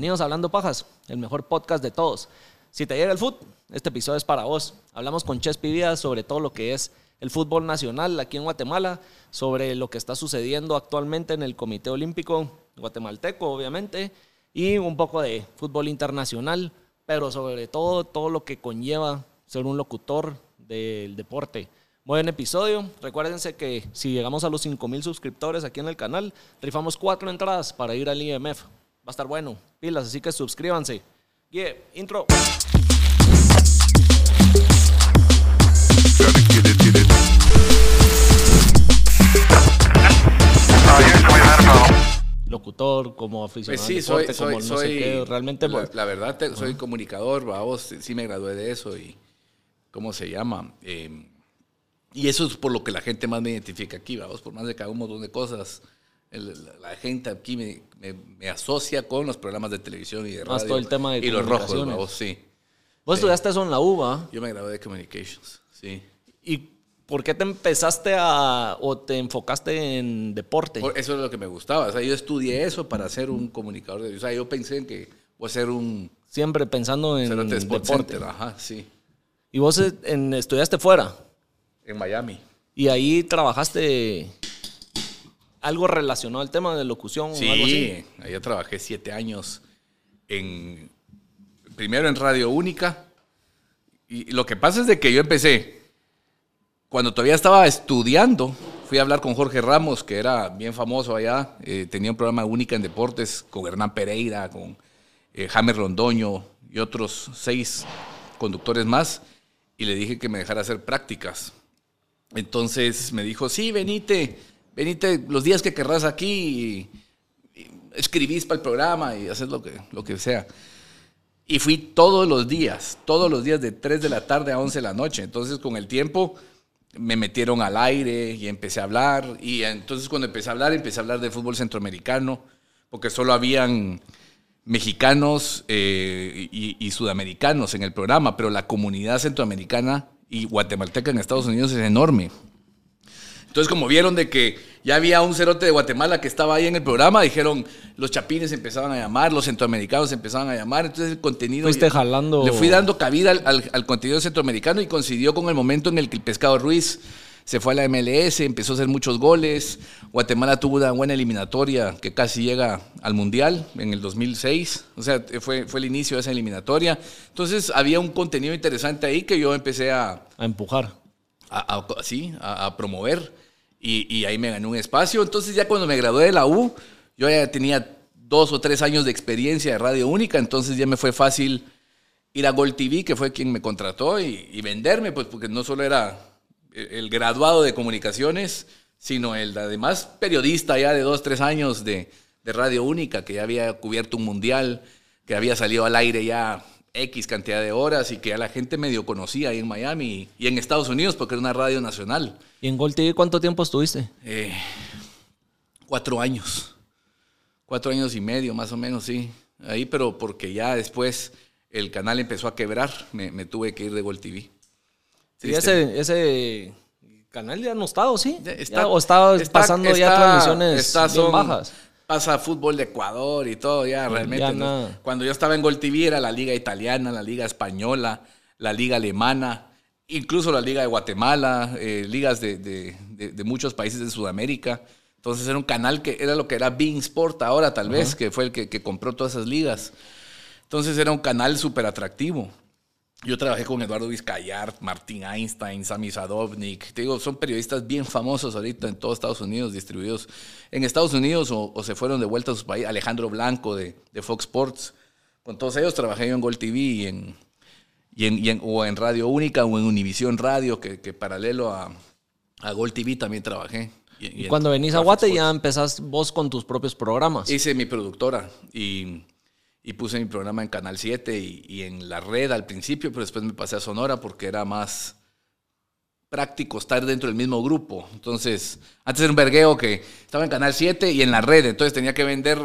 Bienvenidos a Hablando Pajas, el mejor podcast de todos. Si te llega el fútbol, este episodio es para vos. Hablamos con Chespi Díaz sobre todo lo que es el fútbol nacional aquí en Guatemala, sobre lo que está sucediendo actualmente en el Comité Olímpico guatemalteco, obviamente, y un poco de fútbol internacional, pero sobre todo todo lo que conlleva ser un locutor del deporte. Buen episodio. Recuérdense que si llegamos a los 5000 suscriptores aquí en el canal, rifamos cuatro entradas para ir al IMF. Va a estar bueno. Pilas, así que suscríbanse. Yeah, intro. Locutor, como aficionado Pues sí, soy, deporte, soy, como no sé qué, realmente la, la verdad, te- soy comunicador, vamos, sí me gradué de eso y ¿cómo se llama? Eh, y eso es por lo que la gente más me identifica aquí, vamos, por más de que haga un montón de cosas, el- la, gente aquí me, me- me asocia con los programas de televisión y de radio. Más todo el tema de Y los rojos, vamos, sí. vos estudiaste eso en la UBA. Yo me gradué de Communications, sí. ¿Y por qué te empezaste a o te enfocaste en deporte? Por- Eso es lo que me gustaba, o sea, yo estudié eso para ser un comunicador, de, o sea, yo pensé en que voy a ser un Siempre pensando en deporte. Ajá, sí, Y vos eh, en- estudiaste fuera en Miami. y ahí trabajaste algo relacionado al tema de locución o algo así. Sí, allá trabajé siete años en primero en Radio Única. Y lo que pasa es de que yo empecé cuando todavía estaba estudiando. Fui a hablar con Jorge Ramos, que era bien famoso allá. eh, tenía un programa única en deportes con Hernán Pereira, con eh, James Rondoño y otros seis conductores más. Y le dije que me dejara hacer prácticas. Entonces me dijo, sí, venite, venite los días que querrás aquí y, escribís para el programa y haces lo que, lo que sea. Y fui todos los días, todos los días de 3 de la tarde a 11 de la noche. Entonces con el tiempo me metieron al aire y empecé a hablar. Y entonces cuando empecé a hablar, empecé a hablar de fútbol centroamericano, porque solo habían mexicanos eh, y, y sudamericanos en el programa, pero la comunidad centroamericana y guatemalteca en Estados Unidos es enorme. Entonces, como vieron de que ya había un cerote de Guatemala que estaba ahí en el programa, dijeron, los chapines empezaban a llamar, los centroamericanos empezaban a llamar, entonces el contenido... Fuiste jalando- Le fui dando cabida al, al- al contenido centroamericano y coincidió con el momento en el que el Pescado Ruiz se fue a la MLS, empezó a hacer muchos goles, Guatemala tuvo una buena eliminatoria que casi llega al Mundial en el 2006, o sea, fue, fue el inicio de esa eliminatoria. Entonces, había un contenido interesante ahí que yo empecé a A empujar. a, a- sí, a, a promover y, ahí me gané un espacio. Entonces ya cuando me gradué de la U, yo ya tenía dos o tres años de experiencia de radio única, entonces ya me fue fácil ir a Gold TV, que fue quien me contrató, y, venderme, pues porque no solo era el, el graduado de comunicaciones, sino el además periodista ya de dos, tres años de, de radio única, que ya había cubierto un mundial, que había salido al aire ya X cantidad de horas y que ya la gente medio conocía ahí en Miami y en Estados Unidos porque era una radio nacional. ¿Y en Gol TV cuánto tiempo estuviste? Eh, cuatro años. Cuatro años y medio, más o menos, sí. Ahí, pero porque ya después el canal empezó a quebrar, me, me tuve que ir de Gol TV. Sí, ese, ese canal ya no está, ¿o sí? Ya Ya, ¿O estaba está- pasando ya está- transmisiones está- bien son- bajas? Pasa fútbol de Ecuador y todo, ya realmente. ya ¿no? Cuando yo estaba en Gol TV era la liga italiana, la liga española, la liga alemana, incluso la liga de Guatemala, eh, ligas de, de- de- de muchos países de Sudamérica. Entonces era un canal que era lo que era Being Sport ahora, tal vez, que fue el que, que compró todas esas ligas. Entonces era un canal súper atractivo. Yo trabajé con Eduardo Vizcayart, Martín Einstein, Sami Sadovnik. Te digo, son periodistas bien famosos ahorita en todos Estados Unidos, distribuidos en Estados Unidos o, o se fueron de vuelta a sus países. Alejandro Blanco de, de Fox Sports. Con todos ellos trabajé yo en Gold TV y en, y en, y en- o en Radio Única o en Univisión Radio, que, que paralelo a, a Gold TV también trabajé. Y, cuando venís a Guate ya empezás vos con tus propios programas. Hice mi productora y, y puse mi programa en Canal 7 y, y en la red al principio, pero después me pasé a Sonora porque era más práctico estar dentro del mismo grupo. Entonces, antes era un vergueo que estaba en Canal 7 y en la red, entonces tenía que vender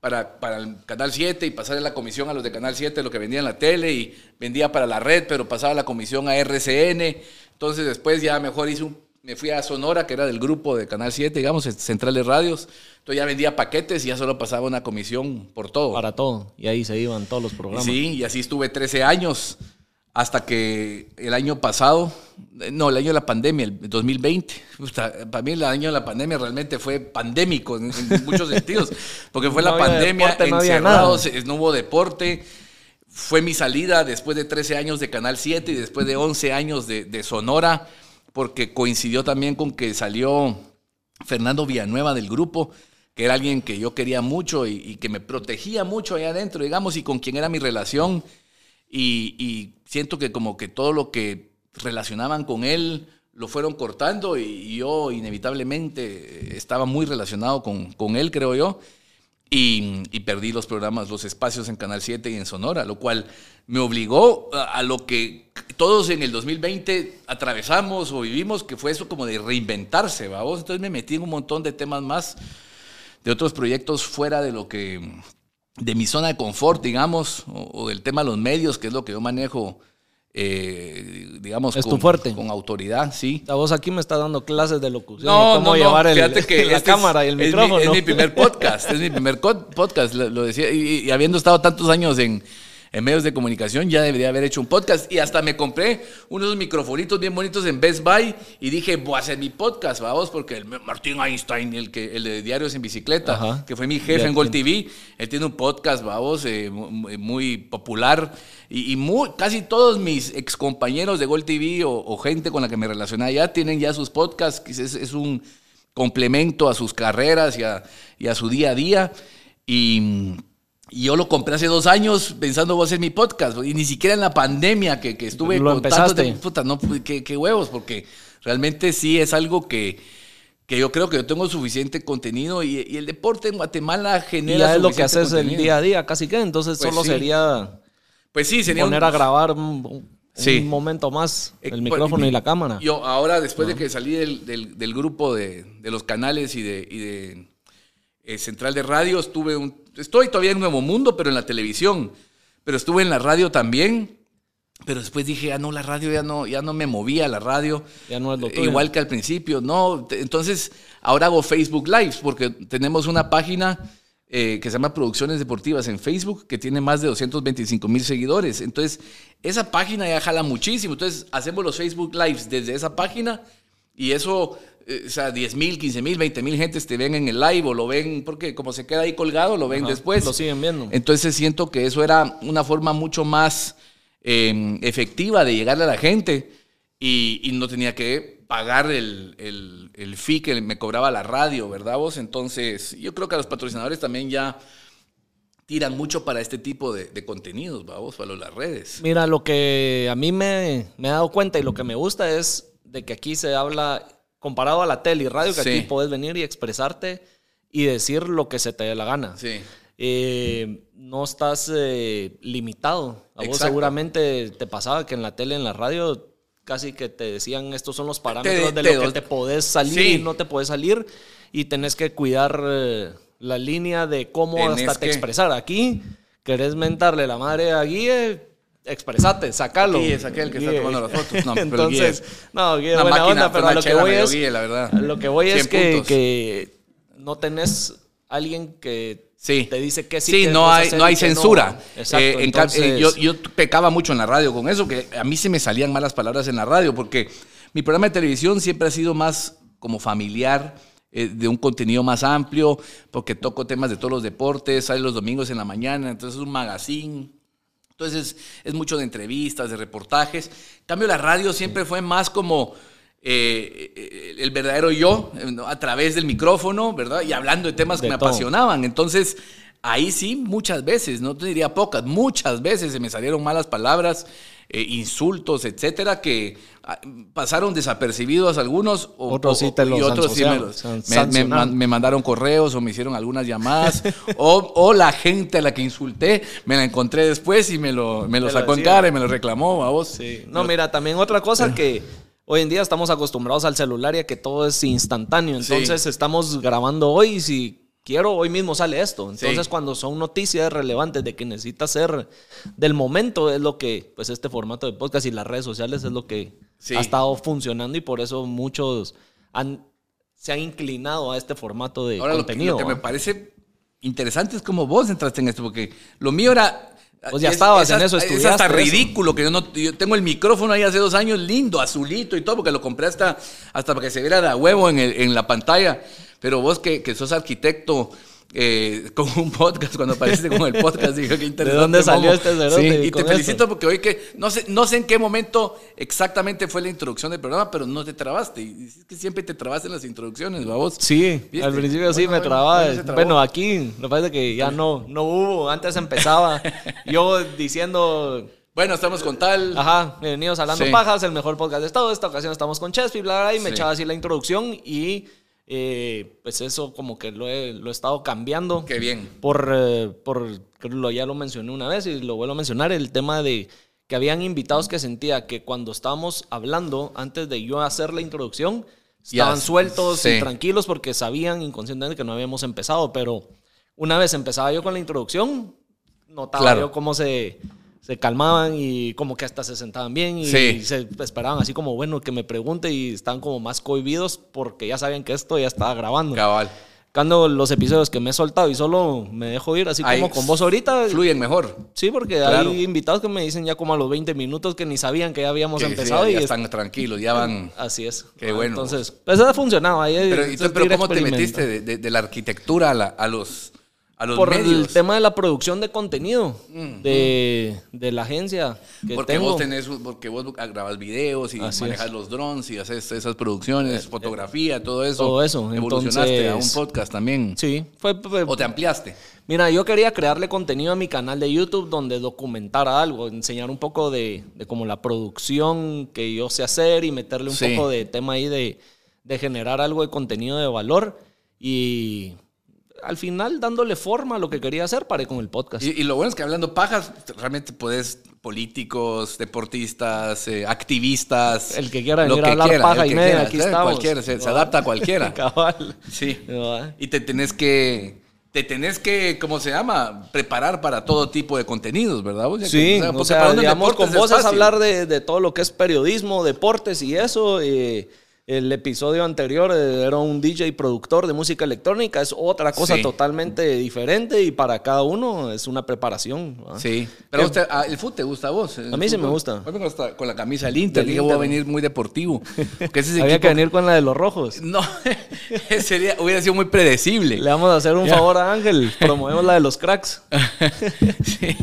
para, para el Canal 7 y pasarle la comisión a los de Canal 7 lo que vendía en la tele y vendía para la red, pero pasaba la comisión a RCN. Entonces después ya mejor hice un me fui a Sonora, que era del grupo de Canal 7, digamos, Central de Radios. Entonces ya vendía paquetes y ya solo pasaba una comisión por todo. Para todo. Y ahí se iban todos los programas. Sí, y así estuve 13 años. Hasta que el año pasado, no, el año de la pandemia, el 2020, para mí el año de la pandemia realmente fue pandémico en, muchos sentidos, porque fue la pandemia, encerrados, no, hubo deporte, fue mi salida después de 13 años de Canal 7 y después de 11 años de, Sonora, porque coincidió también con que salió Fernando Villanueva del grupo, que era alguien que yo quería mucho y, y que me protegía mucho allá adentro, digamos, y con quien era mi relación y, siento que como que todo lo que relacionaban con él lo fueron cortando y, yo inevitablemente estaba muy relacionado con, con él, creo yo. Y, perdí los programas, los espacios en Canal 7 y en Sonora, lo cual me obligó a, lo que todos en el 2020 atravesamos o vivimos, que fue eso como de reinventarse, vamos. Entonces me metí en un montón de temas más, de otros proyectos fuera de lo que de mi zona de confort, digamos, o, del tema de los medios, que es lo que yo manejo, eh, digamos, con, fuerte. con autoridad, sí. La voz aquí me está dando clases de locución. No, cómo llevar el, que la este cámara y el micrófono. Es mi, primer podcast, es mi primer podcast, lo, decía, y habiendo estado tantos años en en medios de comunicación, ya debería haber hecho un podcast. Y hasta me compré unos microfonitos bien bonitos en Best Buy y dije, voy a hacer mi podcast, vamos, porque el Martín Einstein, el, que, el de Diarios en Bicicleta, que fue mi jefe en Gold TV, él tiene un podcast, vamos, eh, muy popular. Y, muy, casi todos mis excompañeros de Gold TV o, gente con la que me relacioné allá tienen ya sus podcasts, es, es un complemento a sus carreras y a, y a su día a día. Y y yo lo compré hace dos años pensando voy a hacer mi podcast. Y ni siquiera en la pandemia que, que estuve lo empezaste. puta, no, qué, qué, huevos, porque realmente sí es algo que, que yo creo que yo tengo suficiente contenido y, y el deporte en Guatemala genera. Y ya es lo que haces el día a día, casi que. Entonces pues solo sería. Pues sí, sería. Poner a grabar un, momento más eh, el micrófono y la cámara. Yo ahora, después de que salí del, del, del grupo de, de, los canales y de, y de eh, Central de Radio, estuve un estoy todavía en Nuevo Mundo, pero en la televisión. Pero estuve en la radio también. Pero después dije, ya no, la radio ya no, ya no me movía la radio. Ya no es lo Igual que al principio, no. Entonces, ahora hago Facebook Lives porque tenemos una página eh, que se llama Producciones Deportivas en Facebook que tiene más de 225 mil seguidores. Entonces, esa página ya jala muchísimo. Entonces, hacemos los Facebook Lives desde esa página y eso eh, o sea, 10 mil, 15 mil, 20 mil gentes te ven en el live o lo ven, porque como se queda ahí colgado, lo ven después. Lo siguen viendo. Entonces siento que eso era una forma mucho más em, efectiva de llegarle a la gente y, no tenía que pagar el, el, fee que me cobraba la radio, ¿verdad vos? Entonces yo creo que a los patrocinadores también ya tiran mucho para este tipo de, contenidos, vamos, para las redes. Mira, lo que a mí me, me he dado cuenta y lo que me gusta es de que aquí se habla comparado a la tele y radio, que aquí puedes venir y expresarte y decir lo que se te dé la gana. Sí. Eh, no estás eh, limitado. A vos seguramente te pasaba que en la tele, en la radio, casi que te decían estos son los parámetros de lo que te podés salir y no te podés salir y tenés que cuidar eh, la línea de cómo hasta te expresar. Aquí querés mentarle la madre a Guille, expresate, sacalo. Sí, es aquel que está tomando las fotos. No, Entonces, no, Guille, buena máquina, onda, pero lo que voy es, la verdad. lo que voy es que, que, no tenés alguien que sí. te dice que sí. Sí, no hay, no hay censura. Exacto, eh, entonces... eh, yo, yo pecaba mucho en la radio con eso, que a mí se me salían malas palabras en la radio, porque mi programa de televisión siempre ha sido más como familiar, eh, de un contenido más amplio, porque toco temas de todos los deportes, sale los domingos en la mañana, entonces es un magazine entonces es mucho de entrevistas, de reportajes. En cambio, la radio siempre fue más como eh, eh, el verdadero yo, a través del micrófono, ¿verdad? Y hablando de temas que me apasionaban. Entonces, ahí sí, muchas veces, no te diría pocas, muchas veces se me salieron malas palabras, eh, insultos, etcétera, que ah, pasaron desapercibidos algunos. otros sí te los y otros sí me, me, mandaron correos o me hicieron algunas llamadas. o, o, la gente a la que insulté me la encontré después y me lo, me lo sacó en cara y me lo reclamó a vos. Sí. No, mira, también otra cosa que hoy en día estamos acostumbrados al celular y a que todo es instantáneo. Entonces estamos grabando hoy y si quiero, hoy mismo sale esto. Entonces, cuando son noticias relevantes de que necesita ser del momento, es lo que, pues este formato de podcast y las redes sociales es lo que Sí. ha estado funcionando y por eso muchos han, se han inclinado a este formato de Ahora, lo que, contenido. lo que me parece interesante es cómo vos entraste en esto, porque lo mío era... Pues ya estabas en eso, Es hasta estudiaste eso. ridículo que yo no... Yo tengo el micrófono ahí hace dos años, lindo, azulito y todo, porque lo compré hasta, hasta para que se viera de huevo en, el- en la pantalla. Pero vos que, que sos arquitecto... eh, con un podcast, cuando apareciste con el podcast, dije qué interesante. dónde salió Momo". este Sí, y te felicito porque hoy que, no sé, no sé en qué momento exactamente fue la introducción del programa, pero no te trabaste. Y es que siempre te trabaste en las introducciones, ¿va vos? Sí, ¿Viste? al principio sí me trababa. bueno, aquí, lo que pasa es que ya no, no hubo. Antes empezaba yo diciendo, Bueno, estamos con tal. ajá, bienvenidos a Hablando Sí. Pajas, el mejor podcast de todo. Esta ocasión estamos con Chespi, bla, bla, y me Sí. echaba así la introducción y eh, pues eso como que lo he, lo he estado cambiando. Qué bien. por, eh, por lo, ya lo mencioné una vez y lo vuelvo a mencionar, el tema de que habían invitados que sentía que cuando estábamos hablando, antes de yo hacer la introducción, estaban sueltos sí. y tranquilos porque sabían inconscientemente que no habíamos empezado, pero una vez empezaba yo con la introducción, notaba Claro. yo cómo se, se calmaban y como que hasta se sentaban bien y, Sí. se esperaban así como, bueno, que me pregunte y estaban como más cohibidos porque ya sabían que esto ya estaba grabando. Cabal. Cuando los episodios que me he soltado y solo me dejo ir, así Ahí como con vos ahorita. Fluyen mejor. Sí, porque Claro. hay invitados que me dicen ya como a los 20 minutos que ni sabían que ya habíamos Que empezado. sí, y ya es- están tranquilos, ya van. Así es. Qué Ah, bueno. Entonces, pues eso ha funcionado. Ahí Pero, ¿y ¿cómo te metiste de, de- de la arquitectura a, la- a los, a los Por medios? el tema de la producción de contenido de, de la agencia que porque tengo. vos tenés, porque vos grabas videos y Así manejas es. Eh, los drones y haces esas producciones, fotografía, todo eso. todo eso, Evolucionaste a un entonces- podcast también. Sí, fue, fue- O te ampliaste. Mira, yo quería crearle contenido a mi canal de YouTube donde documentara algo, enseñar un poco de, de como la producción que yo sé hacer y meterle un Sí. poco de tema ahí de, de generar algo de contenido de valor y al final dándole forma a lo que quería hacer, paré con el podcast. Y, y lo bueno es que hablando pajas, realmente puedes políticos, deportistas, eh, activistas. El que quiera venir a hablar quiera, paja y que media, quiera, aquí ¿sabes? estamos. Cualquiera, se, adapta a cualquiera. Cabal. Sí. ¿No? Y te tenés que, te tenés que, ¿cómo se llama? Preparar para todo tipo de contenidos, ¿verdad? que, Sí, porque o sea, digamos, con vos es hablar de, de todo lo que es periodismo, deportes y eso. eh, el episodio anterior eh, era un DJ productor de música electrónica, es otra cosa Sí. totalmente diferente y para cada uno es una preparación. Sí, pero a usted- ah, el fútbol te gusta a vos. A mí sí me gusta. Hoy con la camisa del Inter, Del dije voy a venir muy deportivo. Ese Había equipo- que venir con la de los rojos. No, sería, hubiera sido muy predecible. Le vamos a hacer un Ya. favor a Ángel, promovemos la de los cracks. sí,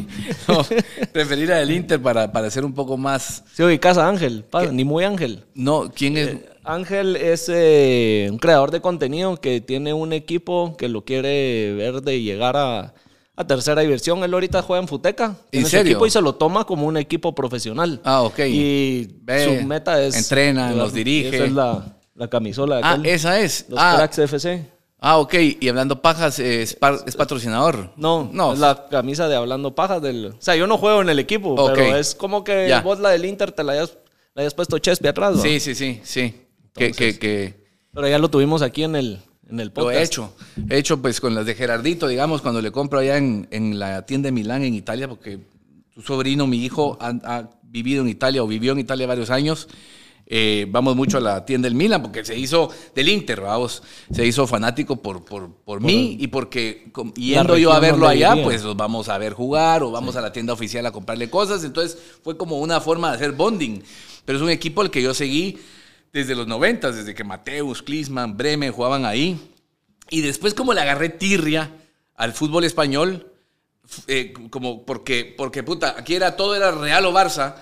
no, preferir al Inter para, para ser un poco más... Sí, ubicás a Ángel, ni muy Ángel. No, ¿quién es? Ángel es eh, un creador de contenido que tiene un equipo que lo quiere ver de llegar a, a tercera diversión. Él ahorita juega en Futeca. ¿En ese serio? equipo y se lo toma como un equipo profesional. Ah, ok. Y Ve, su meta es... entrena, los dirige. Esa es la, la camisola de Ah, aquel, esa es. los Ah, Cracks FC. ah, ok. Y hablando pajas, eh, es, par- es patrocinador. No, No. es la camisa de Hablando Pajas del... O sea, yo no juego en el equipo, Ok. pero es como que Ya. vos la del Inter te la hayas, la hayas puesto Chespi atrás, ¿no? Sí, sí, sí, sí. Que, que, que Pero ya lo tuvimos aquí en el, en el lo podcast. he hecho. He hecho pues con las de Gerardito, digamos, cuando le compro allá en, en la tienda de Milán, en Italia, porque su sobrino, mi hijo, ha, ha vivido en Italia o vivió en Italia varios años. Eh, vamos mucho a la tienda del Milan porque se hizo del Inter, vamos. Se hizo fanático por, por, por mí y porque yendo yo a verlo allá, vivía. pues los vamos a ver jugar o vamos a la tienda oficial a comprarle cosas. Entonces fue como una forma de hacer bonding. Pero es un equipo al que yo seguí desde los 90, desde que Mateus, Klinsmann, Bremen jugaban ahí. Y después como le agarré tirria al fútbol español, eh, como porque, porque puta, aquí era todo era Real o Barça,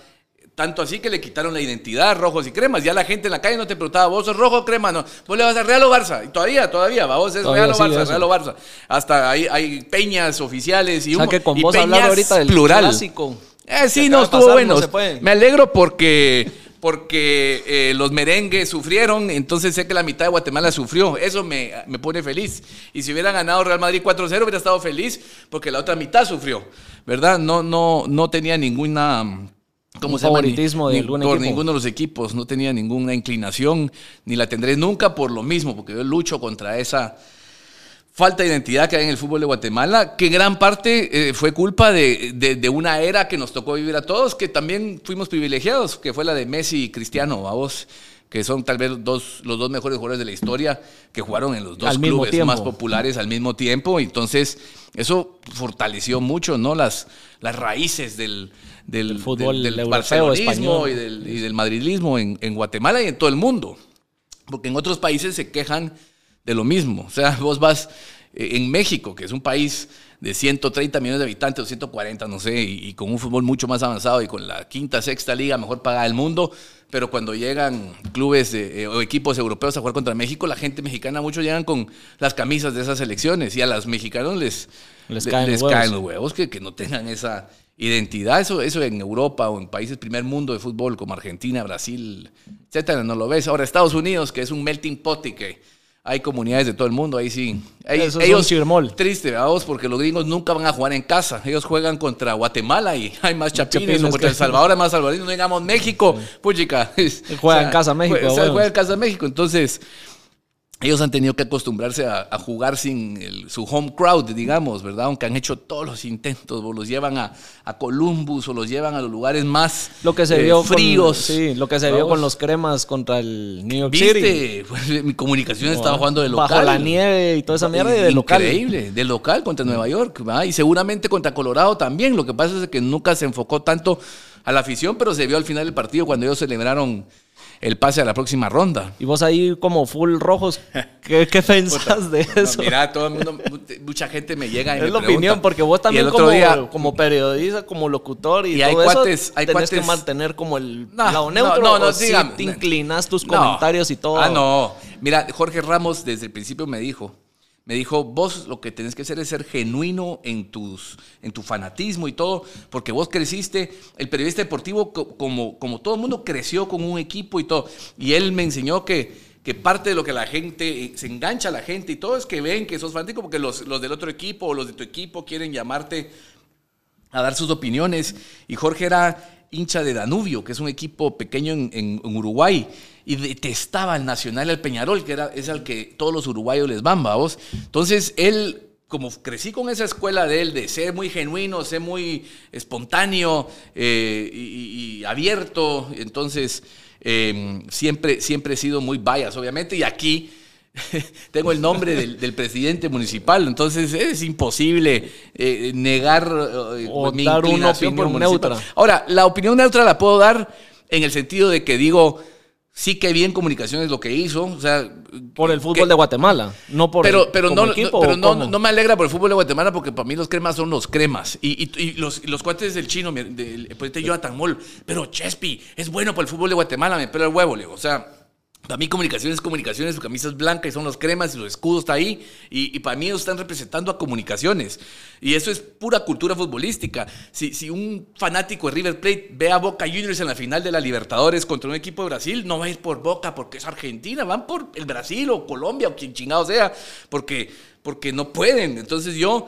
tanto así que le quitaron la identidad, rojos y cremas. Ya la gente en la calle no te preguntaba, ¿vos sos rojo o crema? No, vos le vas a Real o Barça. Y todavía, todavía, va, vos es Todavía Real o Barça, eso. Real o Barça. Hasta hay, hay peñas oficiales y O sea un que con y vos peñas ahorita del plural. clásico. Eh, sí, no, estuvo pasar, bueno. no. Me alegro porque, porque eh, los merengues sufrieron, entonces sé que la mitad de Guatemala sufrió. Eso me, me pone feliz. Y si hubiera ganado Real Madrid 4-0, hubiera estado feliz porque la otra mitad sufrió, ¿verdad? No, no, no tenía ninguna... ¿Cómo Un se llama? Ni- favoritismo de ni algún por equipo. ninguno de los equipos. No tenía ninguna inclinación, ni la tendré nunca por lo mismo, porque yo lucho contra esa falta de identidad que hay en el fútbol de Guatemala, que gran parte eh, fue culpa de, de- de una era que nos tocó vivir a todos, que también fuimos privilegiados, que fue la de Messi y Cristiano, a vos, que son tal vez dos, los dos mejores jugadores de la historia que jugaron en los dos Al clubes más populares al mismo tiempo. Entonces, eso fortaleció mucho, ¿no? Las, las raíces del, del, Del fútbol del, del europeo, barcelonismo español. y del, y del madridismo en, en Guatemala y en todo el mundo. Porque en otros países se quejan de lo mismo. O sea, vos vas eh, en México, que es un país de 130 millones de habitantes, o 140, no sé, y, y con un fútbol mucho más avanzado y con la quinta, sexta liga mejor pagada del mundo, pero cuando llegan clubes eh, o equipos europeos a jugar contra México, la gente mexicana, muchos llegan con las camisas de esas selecciones y a los mexicanos les, Les le- caen les los huevos. caen los huevos que, que no tengan esa identidad. Eso, eso en Europa o en países primer mundo de fútbol como Argentina, Brasil, etcétera, no lo ves. Ahora Estados Unidos, que es un melting pot y que hay comunidades de todo el mundo, ahí sí. Un chirmol. Triste, vamos, porque los gringos nunca van a jugar en casa. Ellos juegan contra Guatemala y hay más chapines, Chapines o contra que- El Salvador hay más salvadoreños. No digamos México, puchica. Juega en casa México, Juega, bueno. juega en casa México. Entonces, ellos han tenido que acostumbrarse a, a jugar sin el- su home crowd, digamos, ¿verdad? Aunque han hecho todos los intentos, o los llevan a, a Columbus o los llevan a los lugares más Lo que se eh, vio fríos. Con, sí, lo que se vio con los cremas contra el New York City. ¿Viste? Pues, mi comunicación estaba jugando de local. Bajo la nieve y toda esa mierda y de local. Increíble, de local contra Nueva York, ¿verdad? y seguramente contra Colorado también. Lo que pasa es que nunca se enfocó tanto a la afición, pero se vio al final del partido cuando ellos celebraron el pase a la próxima ronda. Y vos ahí como full rojos, ¿qué, qué pensás de No, eso? mira, todo el mundo, mucha gente me llega y es me la pregunta. opinión, porque vos también como, día- como periodista, como locutor y, Y hay cuates- eso, hay tenés que mantener como el No, lado neutro no, no, o sí te inclinas tus comentarios y todo. Ah, no. Mira, Jorge Ramos desde el principio me dijo, me dijo, vos lo que tenés que hacer es ser genuino en, tus, en tu fanatismo y todo, porque vos creciste, el periodista deportivo, co- como, como todo el mundo, creció con un equipo y todo. Y él me enseñó que, que parte de lo que la gente, eh, se engancha a la gente y todo es que ven que sos fanático porque los, los del otro equipo o los de tu equipo quieren llamarte a dar sus opiniones. Y Jorge era hincha de Danubio, que es un equipo pequeño en- en Uruguay, y detestaba al Nacional al Peñarol, que era, es al que todos los uruguayos les van, vamos. Entonces, él, como crecí con esa escuela de él, de ser muy genuino, ser muy espontáneo eh, y, abierto, entonces eh, siempre, siempre he sido muy bias, obviamente, y aquí tengo el nombre del, del presidente municipal, entonces es imposible eh, negar eh, O mi dar una opinión neutra. Ahora, la opinión neutra la puedo dar en el sentido de que digo, sí que bien comunicaciones lo que hizo, o sea... Por el que- fútbol de Guatemala, no por pero, el, pero, como no, equipo, pero ¿o no, no me alegra por el fútbol de Guatemala porque para mí los cremas son los cremas. Y, y- y los, los cuates del chino, del presidente Jonathan Moll, pero Chespi, es bueno para el fútbol de Guatemala, me pela el huevo, le digo. O sea, para mí comunicaciones es comunicaciones, su camisa es blanca y son los cremas y los escudos está ahí. Y, y para mí ellos están representando a comunicaciones. Y eso es pura cultura futbolística. Si, si un fanático de River Plate ve a Boca Juniors en la final de la Libertadores contra un equipo de Brasil, no va a ir por Boca porque es Argentina, van por el Brasil o Colombia o quien chingado sea, porque, porque no pueden. Entonces yo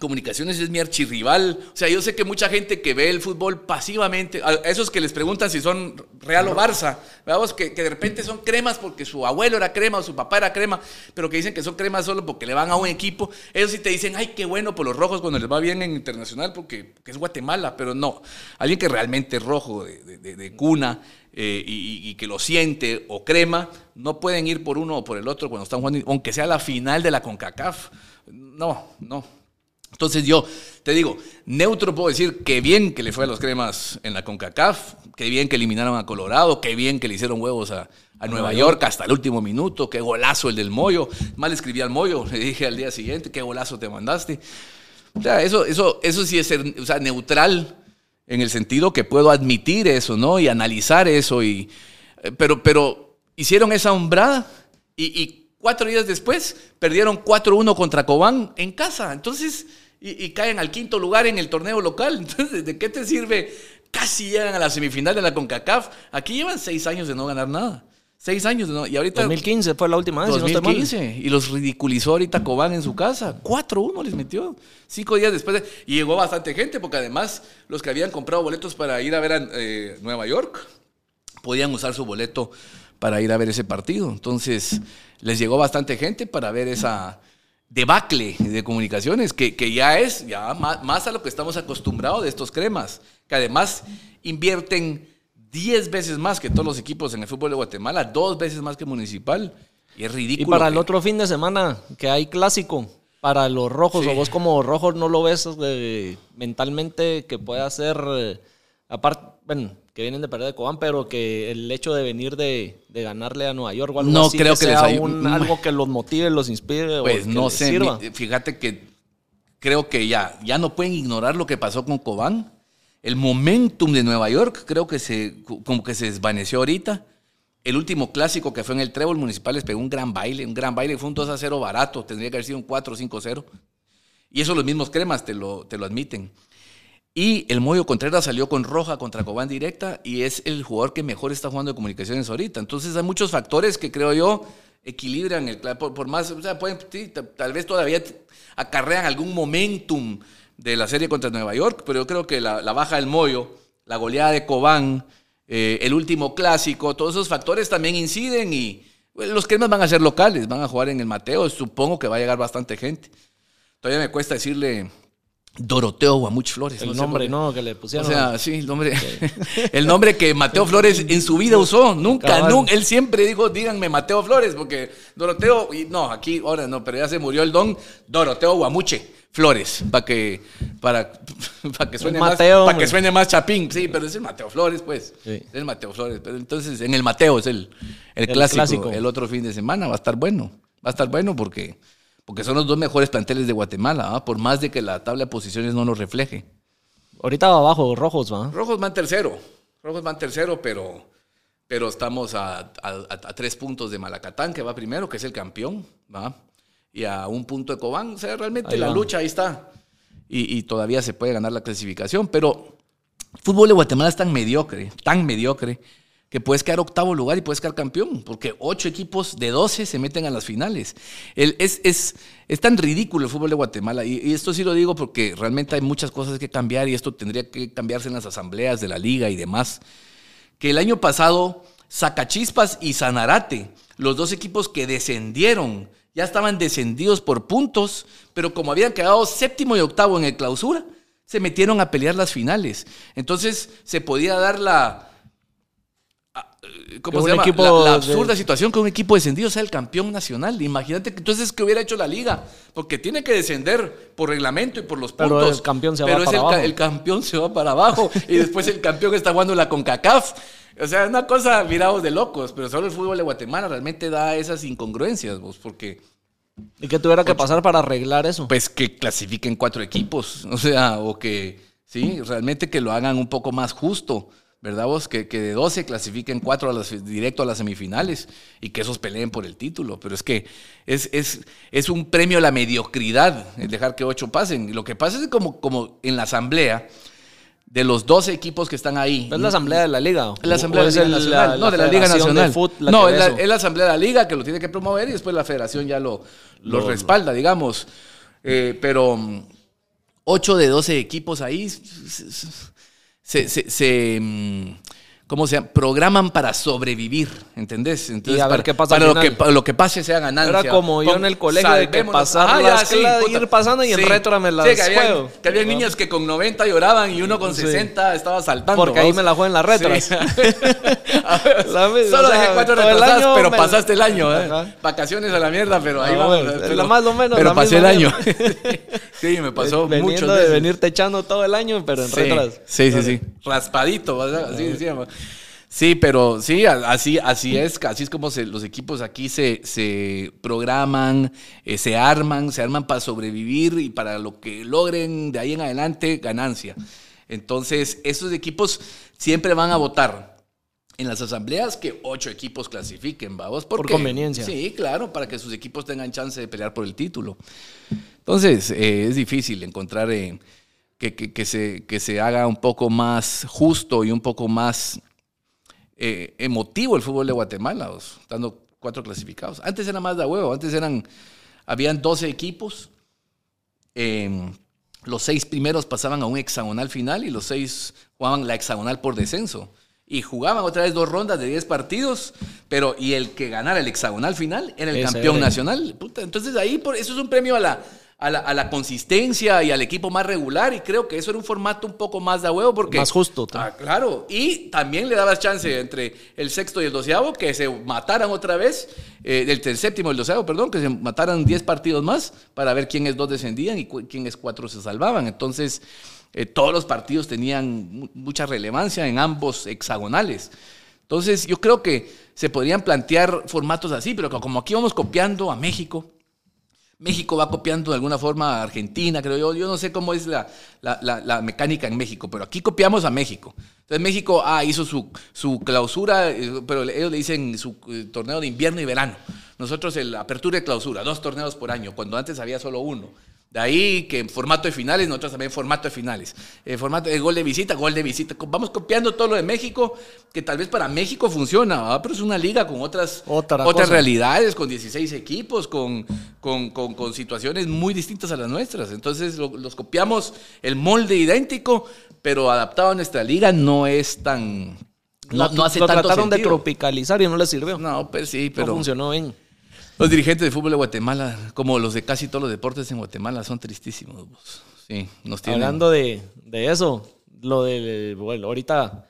Comunicaciones es mi archirrival. O sea, yo sé que mucha gente que ve el fútbol pasivamente, a esos que les preguntan si son Real o Barça, vamos, que, que de repente son cremas porque su abuelo era crema o su papá era crema, pero que dicen que son cremas solo porque le van a un equipo. Ellos sí te dicen, ay, qué bueno por los rojos cuando les va bien en internacional porque, es Guatemala, pero no. Alguien que realmente es rojo de, cuna eh, y que lo siente o crema, no pueden ir por uno o por el otro cuando están jugando, aunque sea la final de la CONCACAF. No, no. Entonces yo te digo, neutro puedo decir que bien que le fue a los cremas en la CONCACAF, que bien que eliminaron a Colorado, que bien que le hicieron huevos a, a Nueva York hasta el último minuto, qué golazo el del Moyo. Mal escribí al Moyo, le dije al día siguiente, qué golazo te mandaste. O sea, eso, eso, eso sí es ser o sea, neutral en el sentido que puedo admitir eso, ¿no? Y analizar eso. Y, eh, pero, pero hicieron esa hombrada y, y cuatro días después perdieron 4-1 contra Cobán en casa. Entonces, y, y caen al quinto lugar en el torneo local. Entonces, ¿de qué te sirve? Casi llegan a la semifinal de la CONCACAF. Aquí llevan seis años de no ganar nada. Seis años de no. Y ahorita. 2015 fue la última vez, si no. 2015. Y los ridiculizó ahorita Cobán en su casa. 4-1 les metió. Cinco días después. de- y llegó bastante gente, porque además los que habían comprado boletos para ir a ver a eh, Nueva York podían usar su boleto para ir a ver ese partido. Entonces, les llegó bastante gente para ver esa, debacle de comunicaciones, que, que ya es ya más, más, a lo que estamos acostumbrados de estos cremas, que además invierten 10 veces más que todos los equipos en el fútbol de Guatemala, dos veces más que Municipal. Y es ridículo. Y para el otro fin de semana, que hay clásico, para los rojos, o vos como rojos no lo ves eh, mentalmente que pueda ser, eh, aparte, bueno, que vienen de perder de Cobán, pero que el hecho de venir de, de ganarle a Nueva York o algo no así, creo que, sea les hay... un, algo que los motive, los inspire. Pues o que no les sé, sirva. mi- fíjate que creo que ya, ya no pueden ignorar lo que pasó con Cobán. El momentum de Nueva York creo que se, como que se desvaneció ahorita. El último clásico que fue en el Trébol Municipal les pegó un gran baile, un gran baile, fue un 2 a 0 barato, tendría que haber sido un 4 o 5 0. Y eso los mismos cremas te lo, te lo admiten. Y el Moyo Contreras salió con roja contra Cobán directa y es el jugador que mejor está jugando de comunicaciones ahorita. Entonces hay muchos factores que creo yo equilibran el por, más, o sea, pueden, sí, ta- tal vez todavía acarrean algún momentum de la serie contra Nueva York, pero yo creo que la, la baja del Moyo, la goleada de Cobán, eh, el último clásico, todos esos factores también inciden y bueno, los cremas van a ser locales, van a jugar en el Mateo, supongo que va a llegar bastante gente. Todavía me cuesta decirle Doroteo Guamuch Flores. El no nombre. ¿no? Que le O pusieron. sea, sí, el nombre, el nombre que Mateo Flores en su vida usó. Nunca, nunca. Él siempre dijo, díganme Mateo Flores, porque Doroteo, y no, aquí ahora no, pero ya se murió el don Doroteo Guamuche Flores, para que, para, para que suene El más, Mateo, para que suene más chapín. Sí, pero es el Mateo Flores, pues. Sí. Es el Mateo Flores. Pero entonces, en el Mateo es el, el, El clásico, clásico. El otro fin de semana va a estar bueno. Va a estar bueno porque, porque son los dos mejores planteles de Guatemala, ¿ah? por más de que la tabla de posiciones no lo refleje. Ahorita va abajo, rojos, ¿va? Rojos van tercero. Rojos van tercero, pero, pero estamos a, a- a- a tres puntos de Malacatán, que va primero, que es el campeón, ¿va? Y a un punto de Cobán. O sea, realmente Ahí la va. lucha ahí está. Y, y todavía se puede ganar la clasificación. Pero el fútbol de Guatemala es tan mediocre, tan mediocre, que puedes quedar octavo lugar y puedes quedar campeón, porque ocho equipos de 12 se meten a las finales. Es, es, es tan ridículo el fútbol de Guatemala, y, y esto sí lo digo porque realmente hay muchas cosas que cambiar y esto tendría que cambiarse en las asambleas de la liga y demás. Que el año pasado, Zacachispas y Sanarate, los dos equipos que descendieron, ya estaban descendidos por puntos, pero como habían quedado séptimo y octavo en el clausura, se metieron a pelear las finales. Entonces se podía dar la, ¿cómo Que se llama? la, de- absurda situación que un equipo descendido sea el campeón nacional. Imagínate que entonces que hubiera hecho la liga, porque tiene que descender por reglamento y por los Pero puntos. el campeón se va pero es para el, abajo. el campeón se va para abajo y después el campeón está jugando la CONCACAF. O sea, una cosa mirados de locos, pero solo el fútbol de Guatemala realmente da esas incongruencias, vos, porque ¿Y qué tuviera que pasar para arreglar eso? pues que clasifiquen cuatro equipos, o sea, o que, sí, realmente que lo hagan un poco más justo, ¿verdad vos? Que, que de 12 clasifiquen cuatro a las, directo a las semifinales y que esos peleen por el título, pero es que es, es, es un premio a la mediocridad el dejar que ocho pasen. Y lo que pasa es que como, como en la asamblea, de los 12 equipos que están ahí, ¿Es la asamblea de la liga? la Asamblea ¿O de es la Liga Nacional. no, de la Liga Nacional. La no, es la, es Asamblea de la Liga que lo tiene que promover y después la Federación ya lo, lo Lo- respalda, digamos. Eh, pero mm, 8 de 12 equipos ahí se, se- se, mm, ¿cómo se llama? Programan para sobrevivir, ¿entendés? Entonces, Y a ver para, qué pasa al para lo, que, final. para lo que pase sea ganancia. Era como yo en el colegio de que pasar Ajá, las ya, sí, puta. ir pasando y en retro me las Sí, que habían, juego. que habían niños que con 90 lloraban y uno con Sí. 60 estaba saltando. Porque ahí me la juego en las retras. Sí. La misma, Solo o sea, dejé cuatro retrasadas, pero me- pasaste el año. ¿eh? Vacaciones a la mierda, pero ahí Ah, vamos. Pero, más o menos pero pasé el año. sí, me pasó mucho. de venirte echando todo el año, pero en Sí, retras. sí, sí, sí. Raspadito. Así decíamos. Sí, pero sí, así, así es, así es como se- los equipos aquí se, se programan, eh, se arman, se arman para sobrevivir y para lo que logren de ahí en adelante, ganancia. Entonces, esos equipos siempre van a votar en las asambleas que ocho equipos clasifiquen, vamos. Por conveniencia. Sí, claro, para que sus equipos tengan chance de pelear por el título. Entonces, eh, es difícil encontrar eh, que, que- que se, que se haga un poco más justo y un poco más eh, emotivo el fútbol de Guatemala, os, dando cuatro clasificados. Antes era más de huevo, antes eran, habían 12 equipos, eh, los seis primeros pasaban a un hexagonal final y los seis jugaban la hexagonal por descenso. y jugaban otra vez dos rondas de 10 partidos, pero y el que ganara el hexagonal final era el Ese campeón era. nacional. Puta, entonces ahí por, eso es un premio a la, a, la, a la consistencia y al equipo más regular y creo que eso era un formato un poco más de huevo porque... Más justo. Ah, claro, y también le dabas chance entre el sexto y el doceavo que se mataran otra vez, eh, del del séptimo y el doceavo, perdón, que se mataran 10 partidos más para ver quiénes dos descendían y quiénes cuatro se salvaban. Entonces, eh, todos los partidos tenían mu- mucha relevancia en ambos hexagonales. Entonces, yo creo que se podrían plantear formatos así, pero como aquí vamos copiando a México, México va copiando de alguna forma a Argentina, creo yo. Yo no sé cómo es la, la- mecánica en México, pero aquí copiamos a México. Entonces México ah, hizo su, su clausura, eh, pero ellos le dicen su eh, torneo de invierno y verano. Nosotros el apertura y clausura, dos torneos por año, cuando antes había solo uno. De ahí que en formato de finales, nosotros también formato de finales. Eh, formato de gol de visita, gol de visita. Vamos copiando todo lo de México, que tal vez para México funciona, ¿verdad? pero es una liga con otras, Otra otras cosa. realidades, con 16 equipos, con, con, con- con situaciones muy distintas a las nuestras. Entonces lo- los copiamos el molde idéntico, pero adaptado a nuestra liga no es tan... No, no hace lo tanto trataron de sentido. tropicalizar y no les sirvió. No, No, pues sí, pero funcionó bien. Los dirigentes de fútbol de Guatemala, como los de casi todos los deportes en Guatemala, son tristísimos. Sí, nos tienen... Hablando de, de eso, lo del, bueno, ahorita,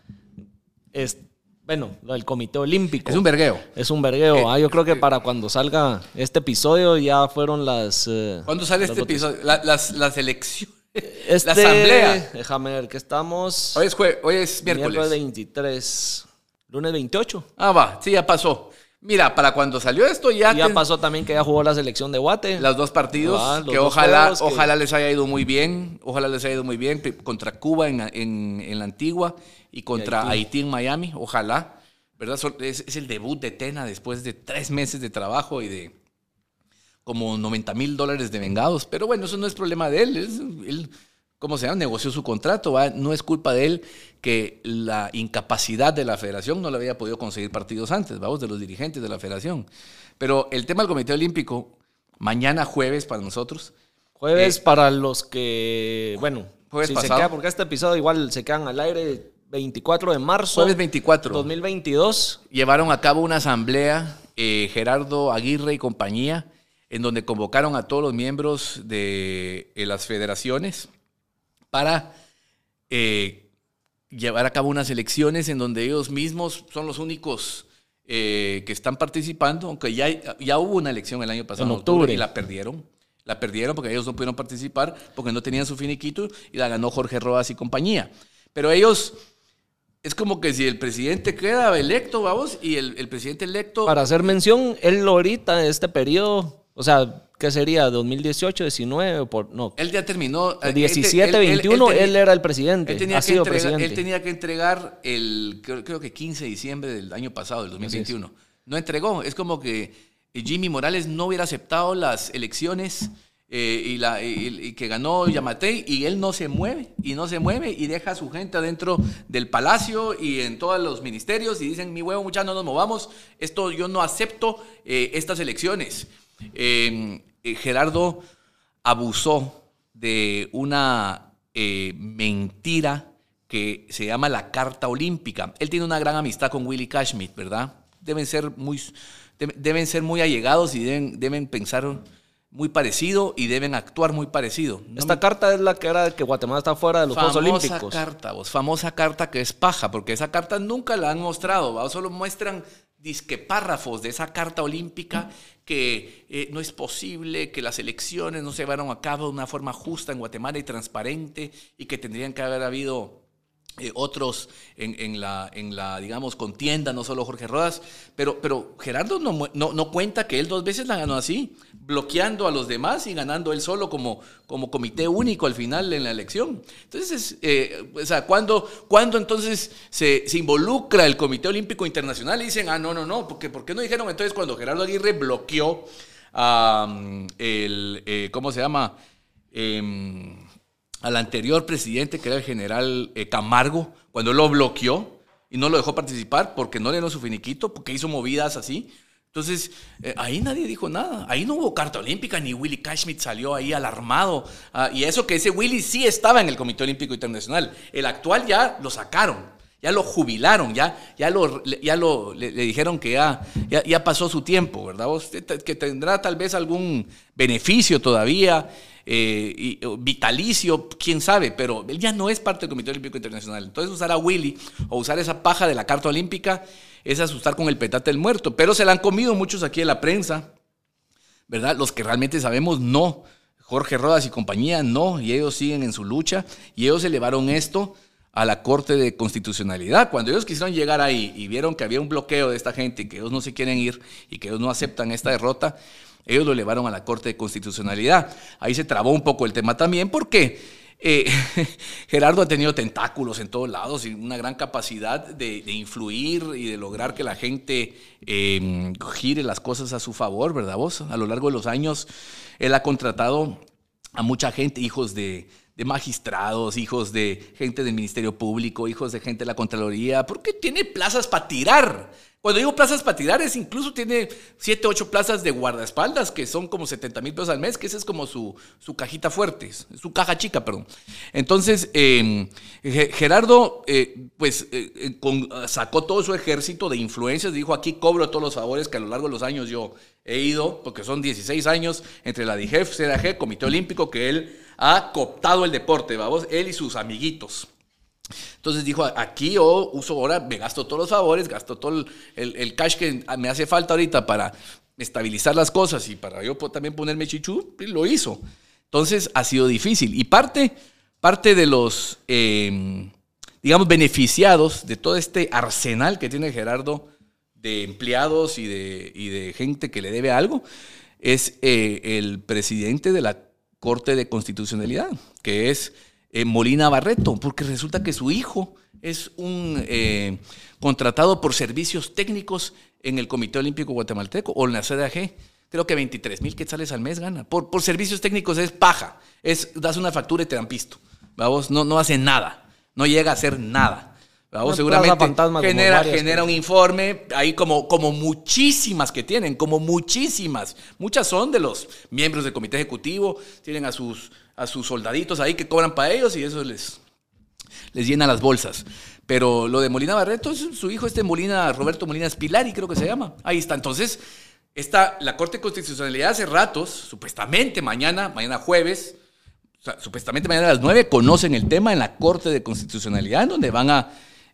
es, bueno, lo del Comité Olímpico. Es un vergueo. Es un vergueo. Eh, ah, yo creo que para cuando salga este episodio ya fueron las... eh, ¿Cuándo sale las este episodio? La- las, las elecciones. Este, La asamblea. Déjame ver que estamos... Hoy es, jue- hoy es miércoles miércoles. 23, lunes 28. Ah, va, sí, ya pasó. Mira, para cuando salió esto ya... Ya ten- pasó también que ya jugó la selección de Guate. Los dos partidos, Ah, los que dos ojalá, que- ojalá les haya ido muy bien, ojalá les haya ido muy bien contra Cuba en, en- en la antigua y contra Haití. Haití. en Miami, ojalá, ¿verdad? Es, es el debut de Tena después de tres meses de trabajo y de como 90 mil dólares de vengados, pero bueno, eso no es problema de él, es- él, ¿cómo se llama? Negoció su contrato, ¿va? no es culpa de él que la incapacidad de la federación no le había podido conseguir partidos antes, vamos, de los dirigentes de la federación. Pero el tema del Comité Olímpico, mañana jueves para nosotros, Jueves Eh, para los que, bueno, jueves si se queda, porque este episodio igual se quedan al aire 24 de marzo jueves 24, 2022. llevaron a cabo una asamblea, eh, Gerardo Aguirre y compañía, en donde convocaron a todos los miembros de eh, las federaciones para eh, llevar a cabo unas elecciones en donde ellos mismos son los únicos eh, que están participando, aunque ya, ya hubo una elección el año pasado En octubre. y la perdieron. La perdieron porque ellos no pudieron participar porque no tenían su finiquito y la ganó Jorge Rodas y compañía. Pero ellos, es como que si el presidente queda electo, vamos, y el, el presidente electo... Para hacer mención, él ahorita, este periodo, o sea, ¿qué sería? ¿2018, 19? o Por, no, Él ya terminó. eh, 17, él- él- él 21, él, era el presidente. Él tenía, ha que sido entregar, presidente. él tenía que entregar el, creo, creo que 15 de diciembre del año pasado, del 2021. No entregó. Es como que Jimmy Morales no hubiera aceptado las elecciones eh, y, la, y- y que ganó Yamatei y él no se mueve y no se mueve y deja a su gente adentro del palacio y en todos los ministerios y dicen, mi huevo, muchachos, no nos movamos. Esto yo no acepto eh, estas elecciones. Eh, eh, Gerardo abusó de una eh, mentira que se llama la Carta Olímpica. Él tiene una gran amistad con Willy Cashmit, ¿verdad? Deben ser muy, deben- ser muy allegados y deben, deben pensar muy parecido y deben actuar muy parecido. No Esta carta es la que era de que Guatemala está fuera de los Juegos famosa Olímpicos. carta, vos, famosa carta que es paja, porque esa carta nunca la han mostrado, ¿va? solo muestran disque párrafos de esa carta olímpica que eh, no es posible que las elecciones no se llevaron a cabo de una forma justa en Guatemala y transparente y que tendrían que haber habido eh, otros en, la, digamos, contienda, no solo Jorge Rodas, pero, pero Gerardo no, no, no cuenta que él dos veces la ganó así, bloqueando a los demás y ganando él solo como, como comité único al final en la elección. Entonces, eh, o sea, ¿cuándo, cuándo entonces se, se involucra el Comité Olímpico Internacional y dicen, ah, no, no, no, porque, ¿por qué no dijeron entonces cuando Gerardo Aguirre bloqueó a el, eh, ¿cómo se llama? Al anterior presidente, que era el general eh, Camargo, cuando lo bloqueó y no lo dejó participar porque no le dio su finiquito, porque hizo movidas así. Entonces, eh, ahí nadie dijo nada. Ahí no hubo carta olímpica, ni Willy Cashmit salió ahí alarmado. Ah, y eso que ese Willy sí estaba en el Comité Olímpico Internacional. El actual ya lo sacaron. Ya lo jubilaron, ya, ya, lo, ya lo, le, dijeron que ya, ya, pasó su tiempo, ¿verdad? que tendrá tal vez algún beneficio todavía, eh, vitalicio, quién sabe, pero él ya no es parte del Comité Olímpico Internacional. Entonces usar a Willy o usar esa paja de la Carta Olímpica es asustar con el petate del muerto. Pero se la han comido muchos aquí en la prensa, ¿verdad? Los que realmente sabemos, no. Jorge Rodas y compañía, no. Y ellos siguen en su lucha y ellos elevaron esto a la Corte de Constitucionalidad. Cuando ellos quisieron llegar ahí y vieron que había un bloqueo de esta gente y que ellos no se quieren ir y que ellos no aceptan esta derrota, ellos lo elevaron a la Corte de Constitucionalidad. Ahí se trabó un poco el tema también porque eh, Gerardo ha tenido tentáculos en todos lados y una gran capacidad de, influir y de lograr que la gente em, gire las cosas a su favor, ¿verdad vos? A lo largo de los años, él ha contratado a mucha gente, hijos de, de magistrados, hijos de gente del Ministerio Público, hijos de gente de la Contraloría, porque tiene plazas para tirar. Cuando digo plazas para tirar, es incluso tiene 7, 8 plazas de guardaespaldas, que son como 70 mil pesos al mes, que esa es como su, su cajita fuerte, su caja chica, perdón. Entonces, em, Gerardo, eh, pues, eh, eh, sacó todo su ejército de influencias, dijo, aquí cobro todos los favores que a lo largo de los años yo he ido, porque son 16 años entre la DIGEF, CDAG, Comité Olímpico, que él ha cooptado el deporte, vamos, él y sus amiguitos. Entonces dijo, aquí yo uso ahora, me gasto todos los favores, gasto todo el, cash que me hace falta ahorita para estabilizar las cosas y para yo también ponerme chichu, y lo hizo. Entonces ha sido difícil. Y parte, parte de los, em, digamos, beneficiados de todo este arsenal que tiene Gerardo de empleados y de, y de gente que le debe algo, es eh, el presidente de la Corte de Constitucionalidad, que es eh, Molina Barreto, porque resulta que su hijo es un eh, contratado por servicios técnicos en el Comité Olímpico Guatemalteco o en la CDAG. Creo que 23 mil quetzales al mes gana. Por, por servicios técnicos es paja. Es, das una factura y te dan pisto. Vamos, no, no hace nada. No llega a hacer nada. Vamos, seguramente genera, genera un informe, ahí como, como muchísimas que tienen, como muchísimas. Muchas son de los miembros del comité ejecutivo, tienen a sus, a sus soldaditos ahí que cobran para ellos y eso les, les llena las bolsas. Pero lo de Molina Barreto es su hijo, este Molina, Roberto Molina Spilari, creo que se llama. Ahí está. Entonces, está la Corte de Constitucionalidad hace ratos, supuestamente mañana, mañana jueves, supuestamente mañana a las 9, conocen el tema en la Corte de Constitucionalidad, donde van a